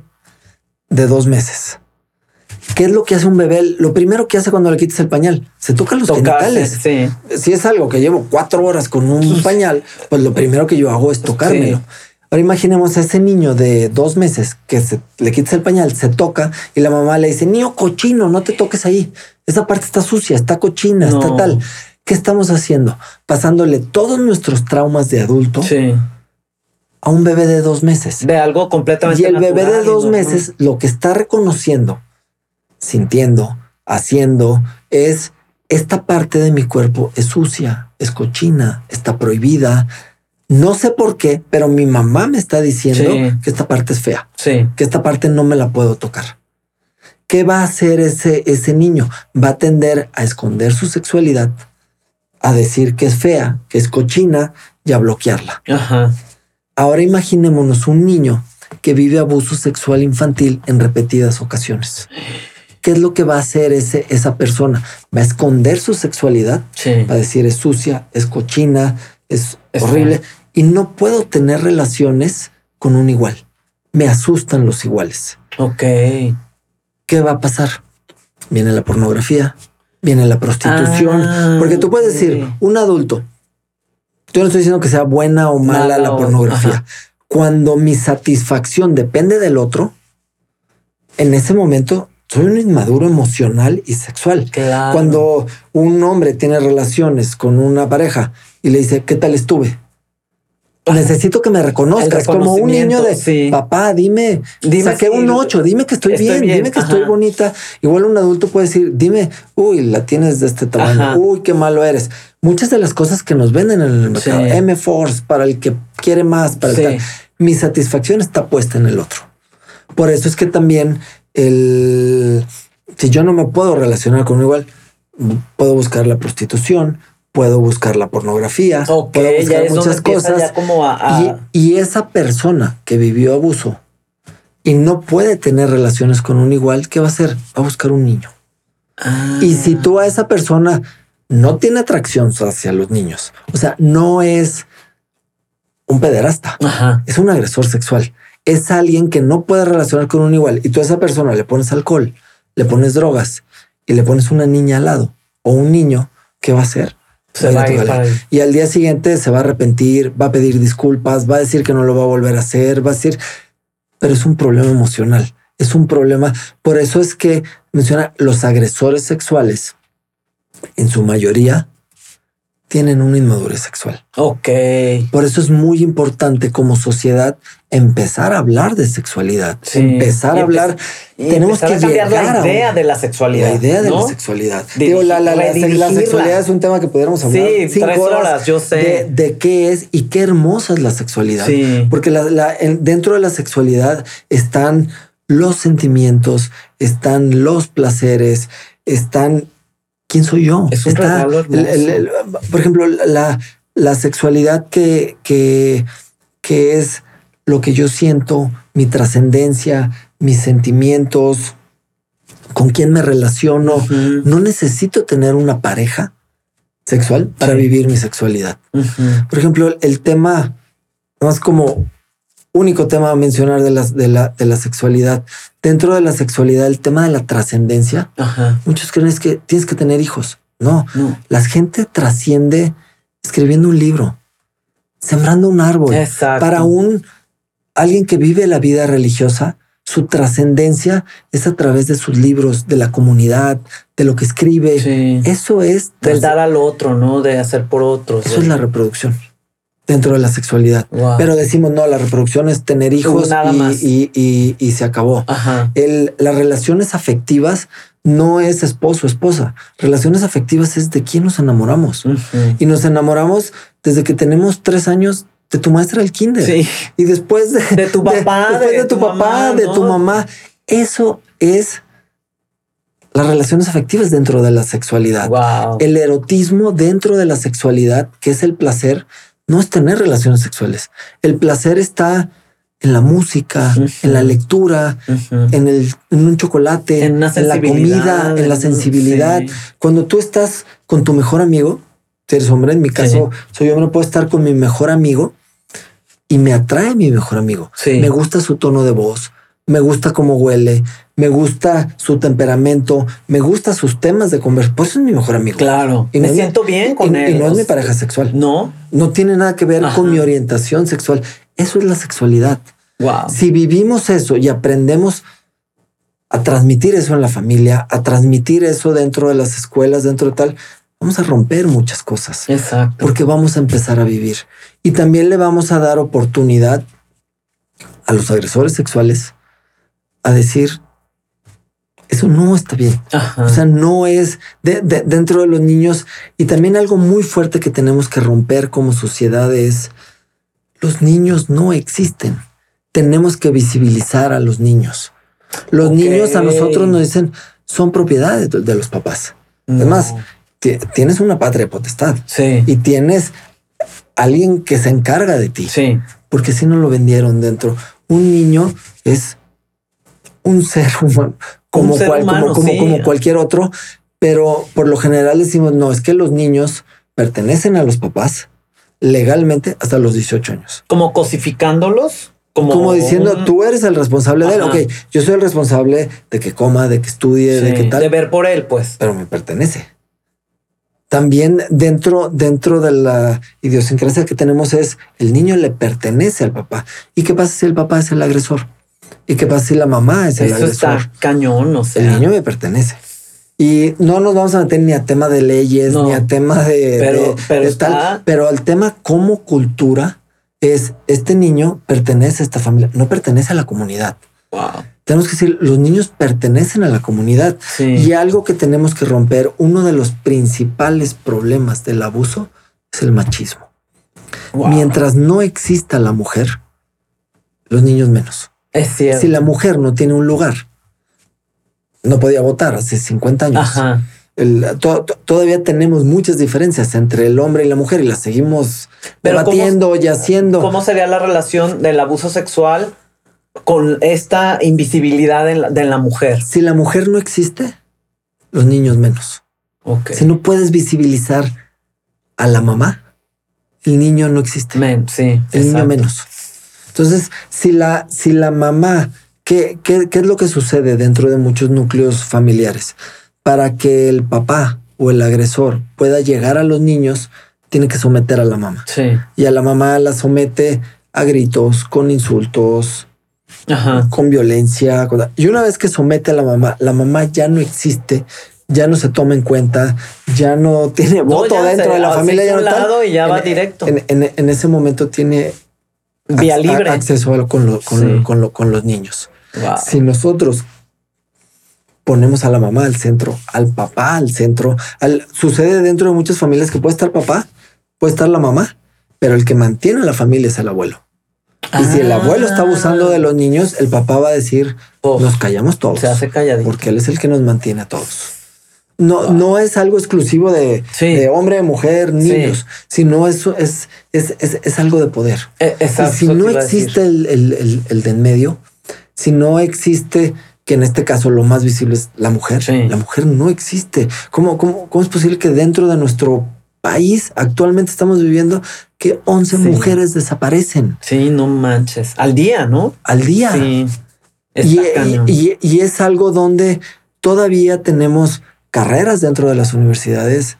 de dos meses. ¿Qué es lo que hace un bebé? Lo primero que hace cuando le quitas el pañal, se toca los genitales. Si es algo que llevo cuatro horas con un pañal, pues lo primero que yo hago es tocármelo. Ahora imaginemos a ese niño de dos meses que se, le quitas el pañal, se toca y la mamá le dice, niño cochino, no te toques ahí. Esa parte está sucia, está cochina, está tal. ¿Qué estamos haciendo? Pasándole todos nuestros traumas de adulto a un bebé de dos meses. De algo completamente. Y el bebé de dos meses lo que está reconociendo, sintiendo, haciendo, es esta parte de mi cuerpo es sucia, es cochina, está prohibida, no sé por qué, pero mi mamá me está diciendo que esta parte es fea. Sí. Que esta parte no me la puedo tocar. ¿Qué va a hacer ese, ese niño? Va a tender a esconder su sexualidad, a decir que es fea, que es cochina y a bloquearla. Ajá. Ahora imaginémonos un niño que vive abuso sexual infantil en repetidas ocasiones. ¿Qué es lo que va a hacer ese, esa persona? Va a esconder su sexualidad, va a decir es sucia, es cochina, es horrible y no puedo tener relaciones con un igual. Me asustan los iguales. Ok. ¿Qué va a pasar? Viene la pornografía, viene la prostitución, Ah, porque tú puedes decir, un adulto, yo no estoy diciendo que sea buena o mala la pornografía. ajá. Cuando mi satisfacción depende del otro, en ese momento soy un inmaduro emocional y sexual. Claro. Cuando un hombre tiene relaciones con una pareja y le dice, ¿qué tal estuve? Necesito que me reconozcas como un niño de sí. papá, dime, Dime saqué si- un 8, dime que estoy, estoy bien, bien, dime que ajá. estoy bonita. Igual un adulto puede decir, dime, uy, la tienes de este tamaño, Ajá. uy, qué malo eres. Muchas de las cosas que nos venden en el mercado, Sí. M-Force, para el que quiere más, para el Sí. tal, mi satisfacción está puesta en el otro. Por eso es que también el si yo no me puedo relacionar con un igual, puedo buscar la prostitución, puedo buscar la pornografía, Ok, puedo buscar muchas cosas. ya como a... a- Y, y esa persona que vivió abuso y no puede tener relaciones con un igual, ¿qué va a hacer? Va a buscar un niño. Ah. Y si tú a esa persona no tiene atracción hacia los niños, o sea, no es un pederasta, Ajá. es un agresor sexual. Es alguien que no puede relacionar con un igual y tú a esa persona le pones alcohol, le pones drogas y le pones una niña al lado o un niño, ¿qué va a hacer? Se a va a tu ir galería. para ahí. Y al día siguiente se va a arrepentir, va a pedir disculpas, va a decir que no lo va a volver a hacer, va a decir, pero es un problema emocional, es un problema. Por eso es que menciona los agresores sexuales, en su mayoría, tienen una inmadurez sexual. Ok. Por eso es muy importante como sociedad empezar a hablar de sexualidad, Sí. empezar a hablar. Tenemos empezar que a cambiar llegar la idea de la sexualidad. la idea de ¿no? la sexualidad. Digo, la, la- la- sexualidad es un tema que pudiéramos hablar Sí, cinco tres horas, yo sé. De, de qué es y qué hermosa es la sexualidad. Sí. Porque dentro de la sexualidad están los sentimientos, están los placeres, están quién soy yo. Es un Está regalo el- el- el- por ejemplo, la, la sexualidad que, que, que es lo que yo siento, mi trascendencia, mis sentimientos, con quién me relaciono. No necesito tener una pareja sexual para Sí. vivir mi sexualidad. Por ejemplo, el tema, más como único tema a mencionar de, las, de, la, de la sexualidad. Dentro de la sexualidad, el tema de la trascendencia, muchos creen es que tienes que tener hijos. No, No. la gente trasciende escribiendo un libro, sembrando un árbol. Exacto. Para un alguien que vive la vida religiosa, su trascendencia es a través de sus libros, de la comunidad, de lo que escribe. Sí. Eso es Del dar al otro, ¿no? De hacer por otros. eso es la reproducción dentro de la sexualidad. Wow. Pero decimos, no, la reproducción es tener hijos Nada y, más. y- y- y se acabó. Ajá. El, las relaciones afectivas no es esposo, esposa. Relaciones afectivas es de quién nos enamoramos. Y nos enamoramos desde que tenemos tres años de tu maestra del kinder. Sí. Y después de, De tu papá, después de de, tu, tu papá, mamá, de ¿no? tu mamá. Eso es las relaciones afectivas dentro de la sexualidad. Wow. El erotismo dentro de la sexualidad, que es el placer, no es tener relaciones sexuales. El placer está en la música, en la lectura, en, el, en un chocolate, En la comida, en la en- sensibilidad. sí. Cuando tú estás con tu mejor amigo, si eres hombre, en mi caso, soy hombre, puedo estar con mi mejor amigo y me atrae mi mejor amigo. Sí. Me gusta su tono de voz, me gusta cómo huele, me gusta su temperamento, me gusta sus temas de conversación. Por eso es mi mejor amigo. Claro. Y Me siento bien con y, él. y no es mi pareja sexual. No. No tiene nada que ver Ajá. con mi orientación sexual. Eso es la sexualidad. Wow. Si vivimos eso y aprendemos a transmitir eso en la familia, a transmitir eso dentro de las escuelas, dentro de tal, vamos a romper muchas cosas Exacto. porque vamos a empezar a vivir. Y también le vamos a dar oportunidad a los agresores sexuales a decir, eso no está bien. Ajá. O sea, no es de- de- dentro de los niños. Y también algo muy fuerte que tenemos que romper como sociedad es los niños no existen. Tenemos que visibilizar a los niños. Los niños a nosotros nos dicen son propiedades de, de los papás. No. Además, ti- tienes una patria potestad Sí. y tienes alguien que se encarga de ti Sí. porque si no lo vendieron dentro. Un niño es un ser humano, como, ser cual- como- humano, como, sí. como cualquier otro, pero por lo general decimos, no, es que los niños pertenecen a los papás, legalmente hasta los 18 años. Como cosificándolos. Como, diciendo, tú eres el responsable de él. Ok, yo soy el responsable de que coma, de que estudie, de que tal. De ver por él, pues. Pero me pertenece. También dentro, dentro de la idiosincrasia que tenemos es el niño le pertenece al papá. ¿Y qué pasa si el papá es el agresor? ¿Y qué pasa si la mamá es el Eso agresor? Está cañón, o sea. El niño me pertenece. Y no nos vamos a meter ni a tema de leyes, ni a tema de, pero, pero, tal, pero al tema como cultura es este niño pertenece a esta familia, no pertenece a la comunidad. Wow. Tenemos que decir, los niños pertenecen a la comunidad y algo que tenemos que romper, uno de los principales problemas del abuso es el machismo. Mientras no exista la mujer, los niños menos. Es cierto. Si la mujer no tiene un lugar, no podía votar hace 50 años. todavía tenemos muchas diferencias entre el hombre y la mujer y las seguimos debatiendo y haciendo. ¿Cómo sería la relación del abuso sexual con esta invisibilidad de la, mujer? Si la mujer no existe, los niños menos. Si no puedes visibilizar a la mamá, el niño no existe. sí, el niño menos. Entonces, si la, si la mamá ¿Qué, es lo que sucede dentro de muchos núcleos familiares? Para que el papá o el agresor pueda llegar a los niños, tiene que someter a la mamá. Sí. Y a la mamá la somete a gritos, con insultos, con violencia. Y una vez que somete a la mamá, la mamá ya no existe, ya no se toma en cuenta, ya no tiene voto dentro de la familia. Ya lado y ya va directo. En, ese momento tiene vía libre acceso con, con los niños. Si nosotros ponemos a la mamá al centro, al papá al centro, al, sucede dentro de muchas familias que puede estar papá, puede estar la mamá, pero el que mantiene a la familia es el abuelo. Y si el abuelo está abusando de los niños, el papá va a decir, nos callamos todos. Se hace calladito. Porque él es el que nos mantiene a todos. No, no es algo exclusivo de, hombre, mujer, niños, sino eso es, es, es, algo de poder. E, y si no existe el, el, el de en medio, si no existe, que en este caso lo más visible es la mujer, la mujer no existe. ¿Cómo, cómo, cómo es posible que dentro de nuestro país actualmente estamos viviendo que 11 mujeres desaparecen? Sí, no manches. Al día, ¿no? Al día. Sí. Y, y, es algo donde todavía tenemos carreras dentro de las universidades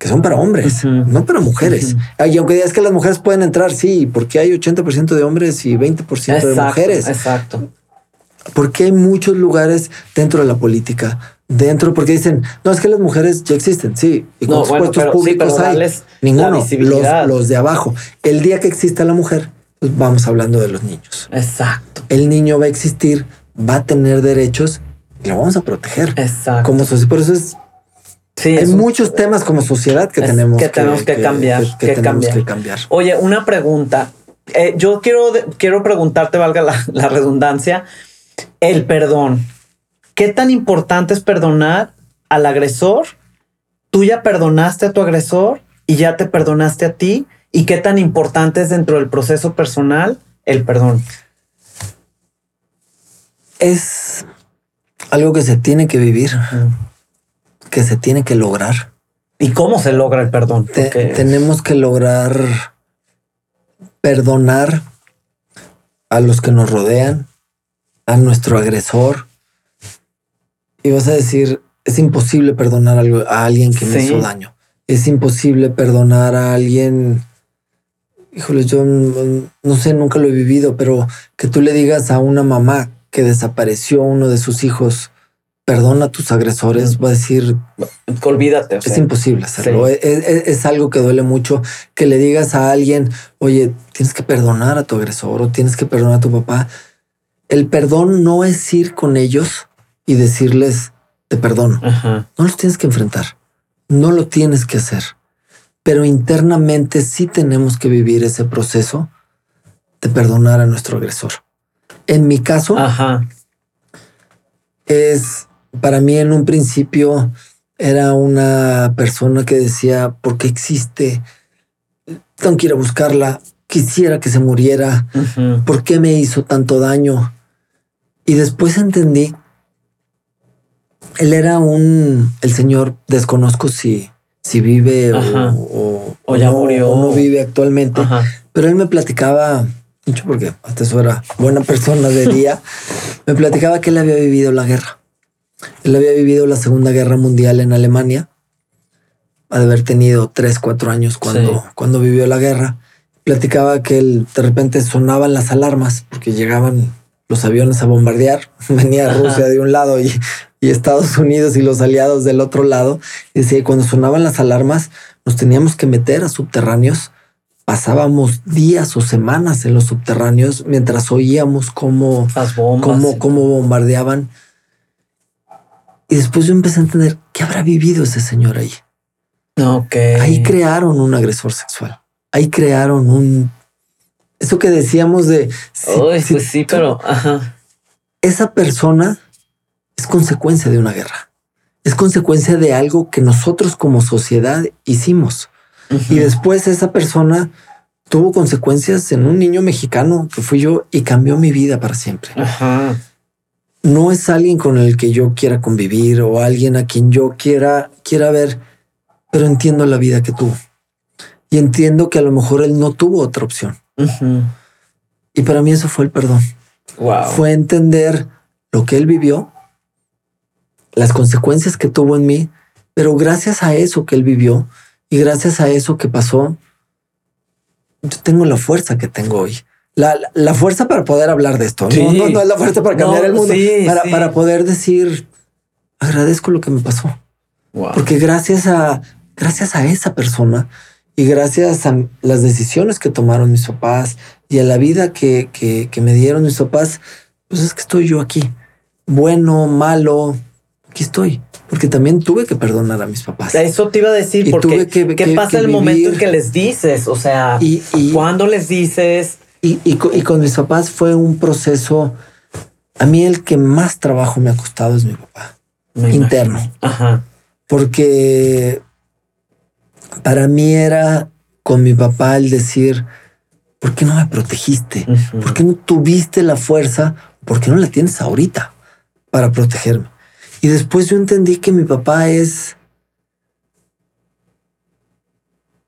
que son para hombres, no para mujeres. Y aunque digas que las mujeres pueden entrar, sí, porque hay 80% de hombres y 20% de mujeres. Exacto. Porque hay muchos lugares dentro de la política, dentro, porque dicen, no, es que las mujeres ya existen, sí. Y no, puestos públicos hay, ninguno, los, los, de abajo. El día que exista la mujer, pues vamos hablando de los niños. Exacto. El niño va a existir, va a tener derechos lo vamos a proteger. Exacto. Como por eso es hay muchos temas como sociedad que tenemos que, tenemos que, cambiar, que, cambiar. Oye, una pregunta. Eh, yo quiero, quiero preguntarte, valga la, redundancia, el perdón. ¿Qué tan importante es perdonar al agresor? Tú ya perdonaste a tu agresor y ya te perdonaste a ti. ¿Y qué tan importante es dentro del proceso personal el perdón? Es algo que se tiene que vivir que se tiene que lograr. ¿Y cómo se logra el perdón? tenemos que lograr perdonar a los que nos rodean, a nuestro agresor. Y vas a decir, es imposible perdonar a alguien que me hizo daño. Es imposible perdonar a alguien. Híjole, yo no sé, nunca lo he vivido, pero que tú le digas a una mamá que desapareció uno de sus hijos perdona a tus agresores, va a decir, olvídate. Es imposible hacerlo. Es, algo que duele mucho que le digas a alguien, oye, tienes que perdonar a tu agresor o tienes que perdonar a tu papá. El perdón no es ir con ellos y decirles, te perdono. No los tienes que enfrentar. No lo tienes que hacer. Pero internamente sí tenemos que vivir ese proceso de perdonar a nuestro agresor. En mi caso, es para mí en un principio era una persona que decía, ¿por qué existe? Tengo que ir a buscarla. Quisiera que se muriera. ¿Por qué me hizo tanto daño? Y después entendí, él era un, el señor, desconozco si, si vive o, o, ya murió, o no vive actualmente. Pero él me platicaba mucho porque hasta eso era buena persona de día. me platicaba que él había vivido la guerra. Él había vivido la Segunda Guerra Mundial en Alemania. Ha de haber tenido tres, cuatro años cuando, cuando vivió la guerra. Platicaba que él de repente sonaban las alarmas porque llegaban los aviones a bombardear. Venía Rusia de un lado y, Estados Unidos y los aliados del otro lado. Y decía, cuando sonaban las alarmas, nos teníamos que meter a subterráneos. Pasábamos días o semanas en los subterráneos mientras oíamos cómo, cómo, cómo bombardeaban. Y después yo empecé a entender qué habrá vivido ese señor ahí. Okay. Ahí crearon un agresor sexual. Ahí crearon un eso que decíamos de. pues sí, pero. Ajá. Esa persona es consecuencia de una guerra. Es consecuencia de algo que nosotros como sociedad hicimos. Y después esa persona tuvo consecuencias en un niño mexicano que fui yo y cambió mi vida para siempre. Ajá. No es alguien con el que yo quiera convivir o alguien a quien yo quiera, quiera ver, pero entiendo la vida que tuvo. Y entiendo que a lo mejor él no tuvo otra opción. Y para mí eso fue el perdón. Fue entender lo que él vivió, las consecuencias que tuvo en mí, pero gracias a eso que él vivió y gracias a eso que pasó, yo tengo la fuerza que tengo hoy. La, fuerza para poder hablar de esto. No, no, es la fuerza para cambiar el mundo, para, para, poder decir, agradezco lo que me pasó. Porque gracias a, gracias a esa persona, y gracias a las decisiones que tomaron mis papás y a la vida que, que, me dieron mis papás, pues es que estoy yo aquí. Bueno, malo, aquí estoy. Porque también tuve que perdonar a mis papás. Eso te iba a decir, porque ¿qué pasa el momento en que les dices? O sea, y, ¿cuándo les dices? Y, y, con, mis papás fue un proceso. A mí el que más trabajo me ha costado es mi papá. interno. Ajá. Porque para mí era con mi papá el decir, ¿por qué no me protegiste? ¿Por qué no tuviste la fuerza? ¿Por qué no la tienes ahorita para protegerme? Y después yo entendí que mi papá es,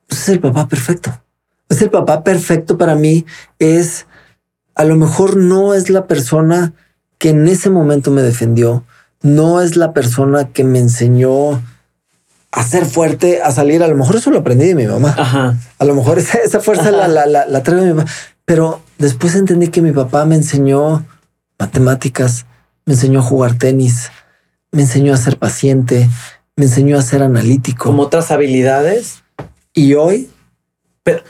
es el papá perfecto. Es el papá perfecto para mí. Es, a lo mejor no es la persona que en ese momento me defendió. No es la persona que me enseñó a ser fuerte, a salir. A lo mejor eso lo aprendí de mi mamá. Ajá. A lo mejor esa, fuerza la, la, la, de mi mamá. Pero después entendí que mi papá me enseñó matemáticas, me enseñó a jugar tenis, me enseñó a ser paciente, me enseñó a ser analítico. Como otras habilidades. Y hoy. Pero,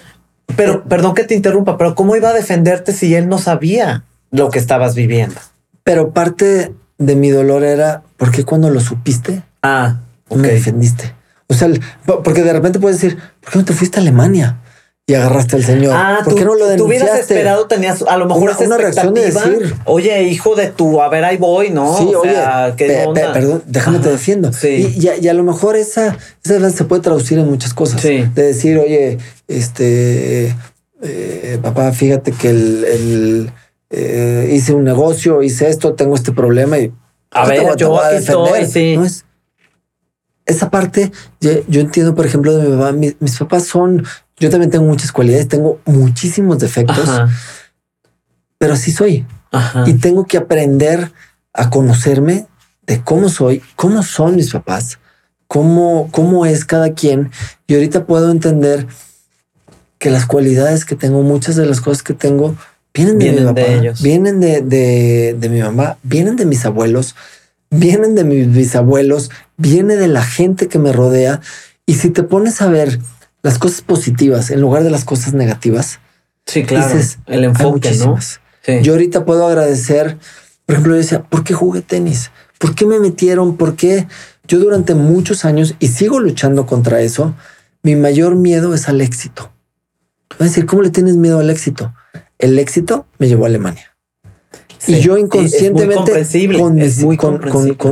pero, perdón que te interrumpa, pero ¿cómo iba a defenderte si él no sabía lo que estabas viviendo? Pero parte de mi dolor era, ¿por qué cuando lo supiste? Ah me defendiste. O sea, porque de repente puedes decir, ¿por qué no te fuiste a Alemania? Y agarraste al señor. Ah, ¿por qué no lo denunciaste? Tú hubieras esperado, tenías a lo mejor una, una reacción de decir, oye, hijo de tu, a ver, ahí voy, ¿no? Sí, oye, perdón, déjame te defiendo. Sí. Y, a lo mejor esa, esa se puede traducir en muchas cosas. Sí. De decir, oye, este, eh, papá, fíjate que el, eh, hice un negocio, hice esto, tengo este problema y a ver, yo aquí estoy, sí. No es, esa parte, yo, entiendo, por ejemplo, de mi papá, mis, papás son, yo también tengo muchas cualidades, tengo muchísimos defectos, pero así soy. Y tengo que aprender a conocerme de cómo soy, cómo son mis papás, cómo, cómo es cada quien. Y ahorita puedo entender que las cualidades que tengo, muchas de las cosas que tengo, vienen de mi papá, vienen de, de mi mamá, vienen de mis abuelos vienen de mis bisabuelos, viene de la gente que me rodea. Y si te pones a ver las cosas positivas en lugar de las cosas negativas, sí, claro, el enfoque, ¿no? Yo ahorita puedo agradecer, por ejemplo, yo decía, ¿por qué jugué tenis? ¿Por qué me metieron? ¿Por qué yo durante muchos años y sigo luchando contra eso? Mi mayor miedo es al éxito. Voy a decir, ¿cómo le tienes miedo al éxito? El éxito me llevó a Alemania y yo inconscientemente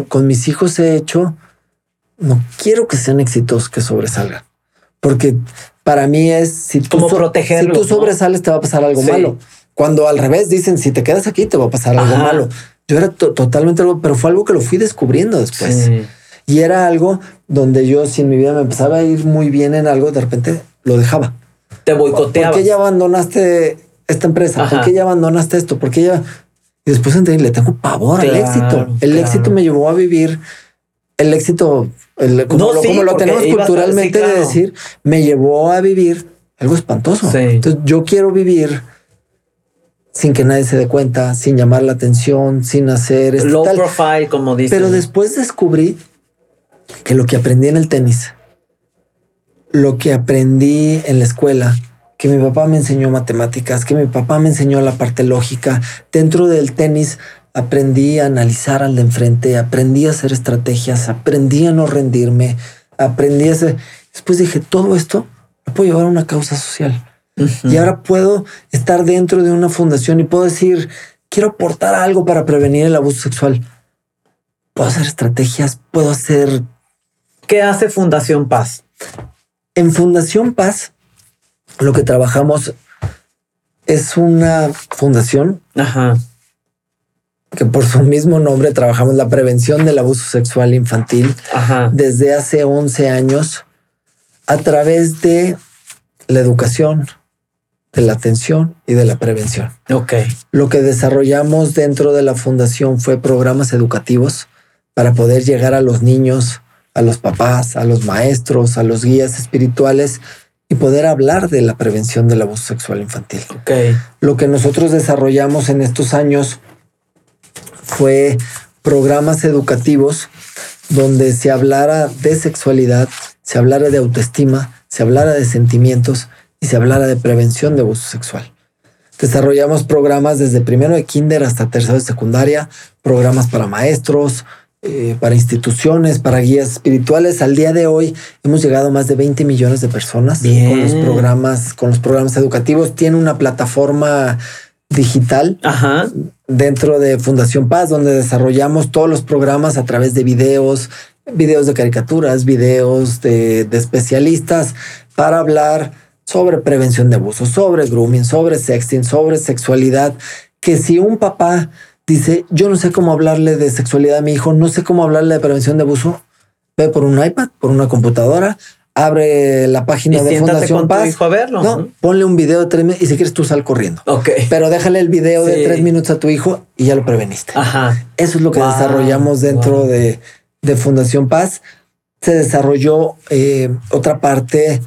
con, mis, hijos he hecho, no quiero que sean exitosos, que sobresalgan. Porque para mí es, si tú, si tú sobresales te va a pasar algo malo. Cuando al revés dicen, si te quedas aquí te va a pasar algo malo. Yo era totalmente algo, pero fue algo que lo fui descubriendo después. Y era algo donde yo, si en mi vida me empezaba a ir muy bien en algo, de repente lo dejaba. Te boicoteaba. ¿Por qué ya abandonaste esta empresa? ¿Por qué ya abandonaste esto? ¿Por qué ya? Y después entendí, le tengo pavor al éxito. El éxito me llevó a vivir el éxito, como, lo, tenemos culturalmente de decir, me llevó a vivir algo espantoso. Entonces yo quiero vivir sin que nadie se dé cuenta, sin llamar la atención, sin hacer esto, low profile, como dice. Pero después descubrí que lo que aprendí en el tenis, lo que aprendí en la escuela, que mi papá me enseñó matemáticas, que mi papá me enseñó la parte lógica, dentro del tenis aprendí a analizar al de enfrente, aprendí a hacer estrategias, aprendí a no rendirme, aprendí a hacer... Después dije, todo esto lo puedo llevar a una causa social. Y ahora puedo estar dentro de una fundación y puedo decir, quiero aportar algo para prevenir el abuso sexual. Puedo hacer estrategias, puedo hacer... ¿Qué hace Fundación Paz? En Fundación Paz, lo que trabajamos es una fundación Ajá que por su mismo nombre trabajamos la prevención del abuso sexual infantil desde hace 11 años a través de la educación, de la atención y de la prevención. Ok. Lo que desarrollamos dentro de la fundación fue programas educativos para poder llegar a los niños, a los papás, a los maestros, a los guías espirituales y poder hablar de la prevención del abuso sexual infantil. Okay. Lo que nosotros desarrollamos en estos años fue programas educativos donde se hablara de sexualidad, se hablara de autoestima, se hablara de sentimientos y se hablara de prevención de abuso sexual. Desarrollamos programas desde primero de kinder hasta tercero de secundaria, programas para maestros, eh, para instituciones, para guías espirituales. Al día de hoy hemos llegado a más de 20 millones de personas con los programas, con los programas educativos. Tiene una plataforma digital dentro de Fundación Paz, donde desarrollamos todos los programas a través de videos, videos de caricaturas, videos de, especialistas para hablar sobre prevención de abuso, sobre grooming, sobre sexting, sobre sexualidad, que si un papá dice, yo no sé cómo hablarle de sexualidad a mi hijo, no sé cómo hablarle de prevención de abuso, ve por un iPad, por una computadora, abre la página de Fundación Paz. a verlo. No, ponle un video de tres minutos y si quieres tú sal corriendo. Ok. Pero déjale el video de tres minutos a tu hijo y ya lo preveniste. Ajá. Eso es lo que desarrollamos dentro de, Fundación Paz. Se desarrolló eh, otra parte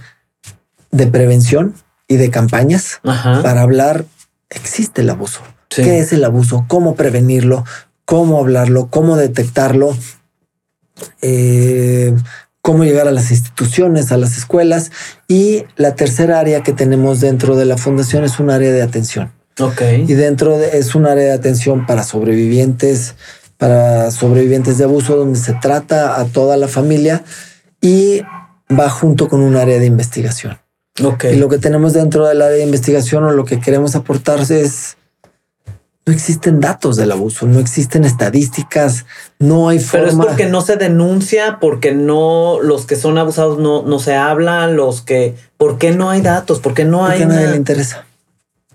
de prevención y de campañas para hablar. Existe el abuso. ¿Qué es el abuso? ¿Cómo prevenirlo? ¿Cómo hablarlo? ¿Cómo detectarlo? Eh, cómo llegar a las instituciones, a las escuelas. Y la tercera área que tenemos dentro de la fundación es un área de atención. Ok. Y dentro de, es un área de atención para sobrevivientes, para sobrevivientes de abuso, donde se trata a toda la familia y va junto con un área de investigación. Ok. Y lo que tenemos dentro del área de investigación o lo que queremos aportar es no existen datos del abuso, no existen estadísticas, no hay forma. Pero es porque no se denuncia, porque no los que son abusados no, no se hablan, los que, ¿por qué no hay datos? ¿Por qué no hay? Porque a nadie le interesa.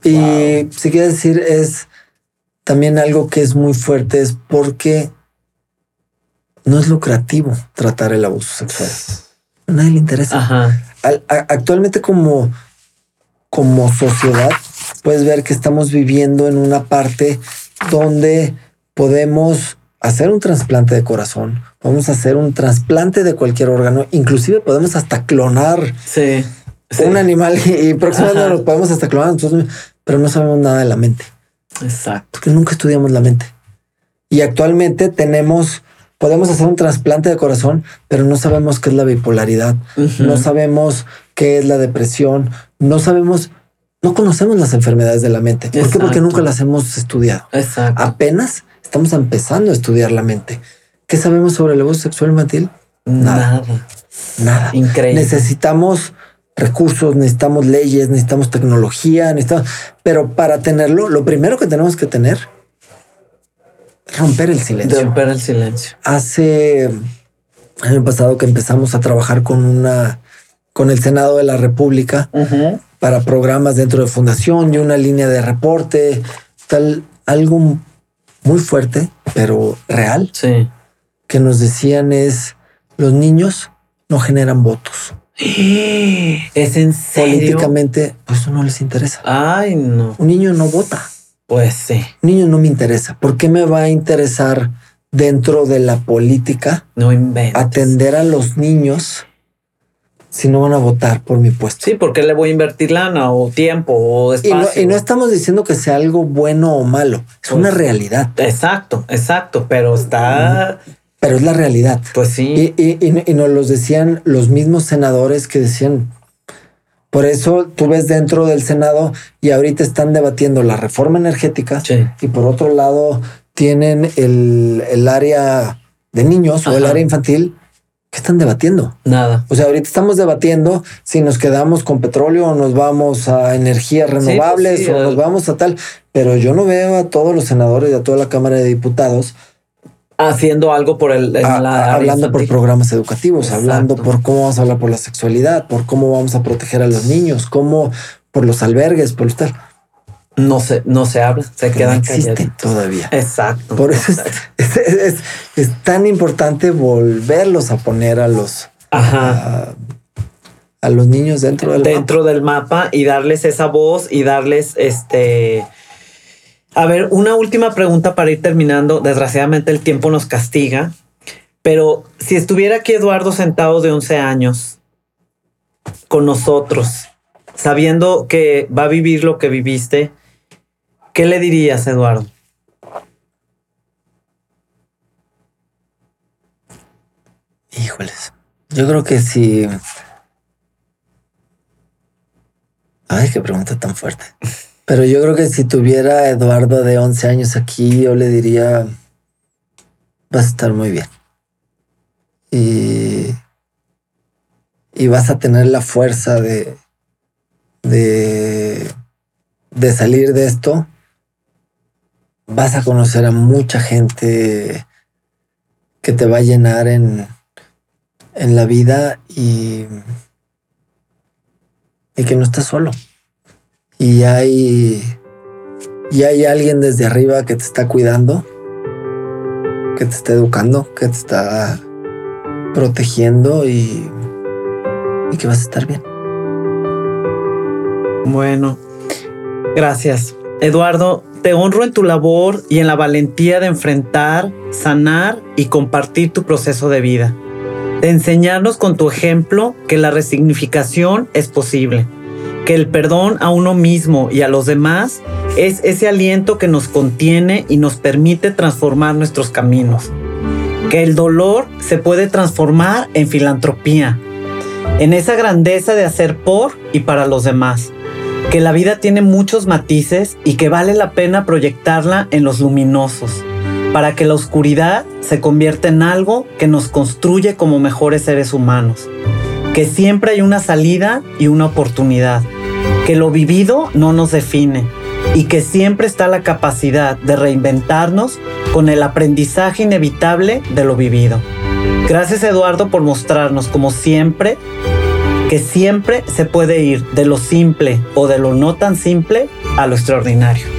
Y si quiere decir es también algo que es muy fuerte, es porque no es lucrativo tratar el abuso sexual. A nadie le interesa. actualmente como, como sociedad puedes ver que estamos viviendo en una parte donde podemos hacer un trasplante de corazón, podemos hacer un trasplante de cualquier órgano, inclusive podemos hasta clonar un animal y, próximamente nos podemos hasta clonar, pero no sabemos nada de la mente. Exacto. Porque nunca estudiamos la mente. Y actualmente tenemos, podemos hacer un trasplante de corazón, pero no sabemos qué es la bipolaridad, no sabemos qué es la depresión, no sabemos no conocemos las enfermedades de la mente. ¿Por qué? Porque nunca las hemos estudiado. Exacto. Apenas estamos empezando a estudiar la mente. ¿Qué sabemos sobre el abuso sexual infantil? Nada. Nada. Increíble. Necesitamos recursos, necesitamos leyes, necesitamos tecnología, necesitamos... Pero para tenerlo, lo primero que tenemos que tener es romper el silencio. Romper el silencio. Hace año pasado que empezamos a trabajar con una con el Senado de la República para programas dentro de fundación y una línea de reporte, tal, algo muy fuerte, pero real. Sí. Que nos decían es, los niños no generan votos. Es en serio. Políticamente, pues eso no les interesa. Ay, no. Un niño no vota. Pues sí. Un niño no me interesa. ¿Por qué me va a interesar dentro de la política no atender a los niños si no van a votar por mi puesto? Sí, porque le voy a invertir lana o tiempo o espacio. Y no, estamos diciendo que sea algo bueno o malo. Es una pues, realidad. Exacto, exacto. Pero está pero es la realidad. Pues sí. Y, y, nos los decían los mismos senadores que decían, por eso tú ves dentro del Senado y ahorita están debatiendo la reforma energética y por otro lado tienen el, área de niños o el área infantil. ¿Qué están debatiendo? Nada. O sea, ahorita estamos debatiendo si nos quedamos con petróleo o nos vamos a energías pues renovables o nos vamos a tal, pero yo no veo a todos los senadores y a toda la Cámara de Diputados haciendo algo por el ah, hablando por programas educativos, hablando por cómo vamos a hablar por la sexualidad, por cómo vamos a proteger a los niños, cómo por los albergues, por tal. No se, no se habla, se quedan no todavía. Exacto. Por eso Es, tan importante volverlos a poner a los a, los niños dentro del dentro del mapa y darles esa voz y darles este a ver, una última pregunta para ir terminando. Desgraciadamente el tiempo nos castiga, pero si estuviera aquí Eduardo sentado de 11 años con nosotros, sabiendo que va a vivir lo que viviste, ¿qué le dirías, Eduardo? Híjoles, yo creo que si... Ay, qué pregunta tan fuerte. Pero yo creo que si tuviera Eduardo de 11 años aquí, yo le diría, vas a estar muy bien. Y, y vas a tener la fuerza de, de, de salir de esto. Vas a conocer a mucha gente que te va a llenar en, en la vida y, y que no estás solo y hay, y hay alguien desde arriba que te está cuidando, que te está educando, que te está protegiendo y, y que vas a estar bien. Bueno, gracias. Eduardo, te honro en tu labor y en la valentía de enfrentar, sanar y compartir tu proceso de vida. De enseñarnos con tu ejemplo que la resignificación es posible que el perdón a uno mismo y a los demás es ese aliento que nos contiene y nos permite transformar nuestros caminos. Que el dolor se puede transformar en filantropía, en esa grandeza de hacer por y para los demás. Que la vida tiene muchos matices y que vale la pena proyectarla en los luminosos, para que la oscuridad se convierta en algo que nos construye como mejores seres humanos. Que siempre hay una salida y una oportunidad que lo vivido no nos define y que siempre está la capacidad de reinventarnos con el aprendizaje inevitable de lo vivido. Gracias Eduardo por mostrarnos como siempre que siempre se puede ir de lo simple o de lo no tan simple a lo extraordinario.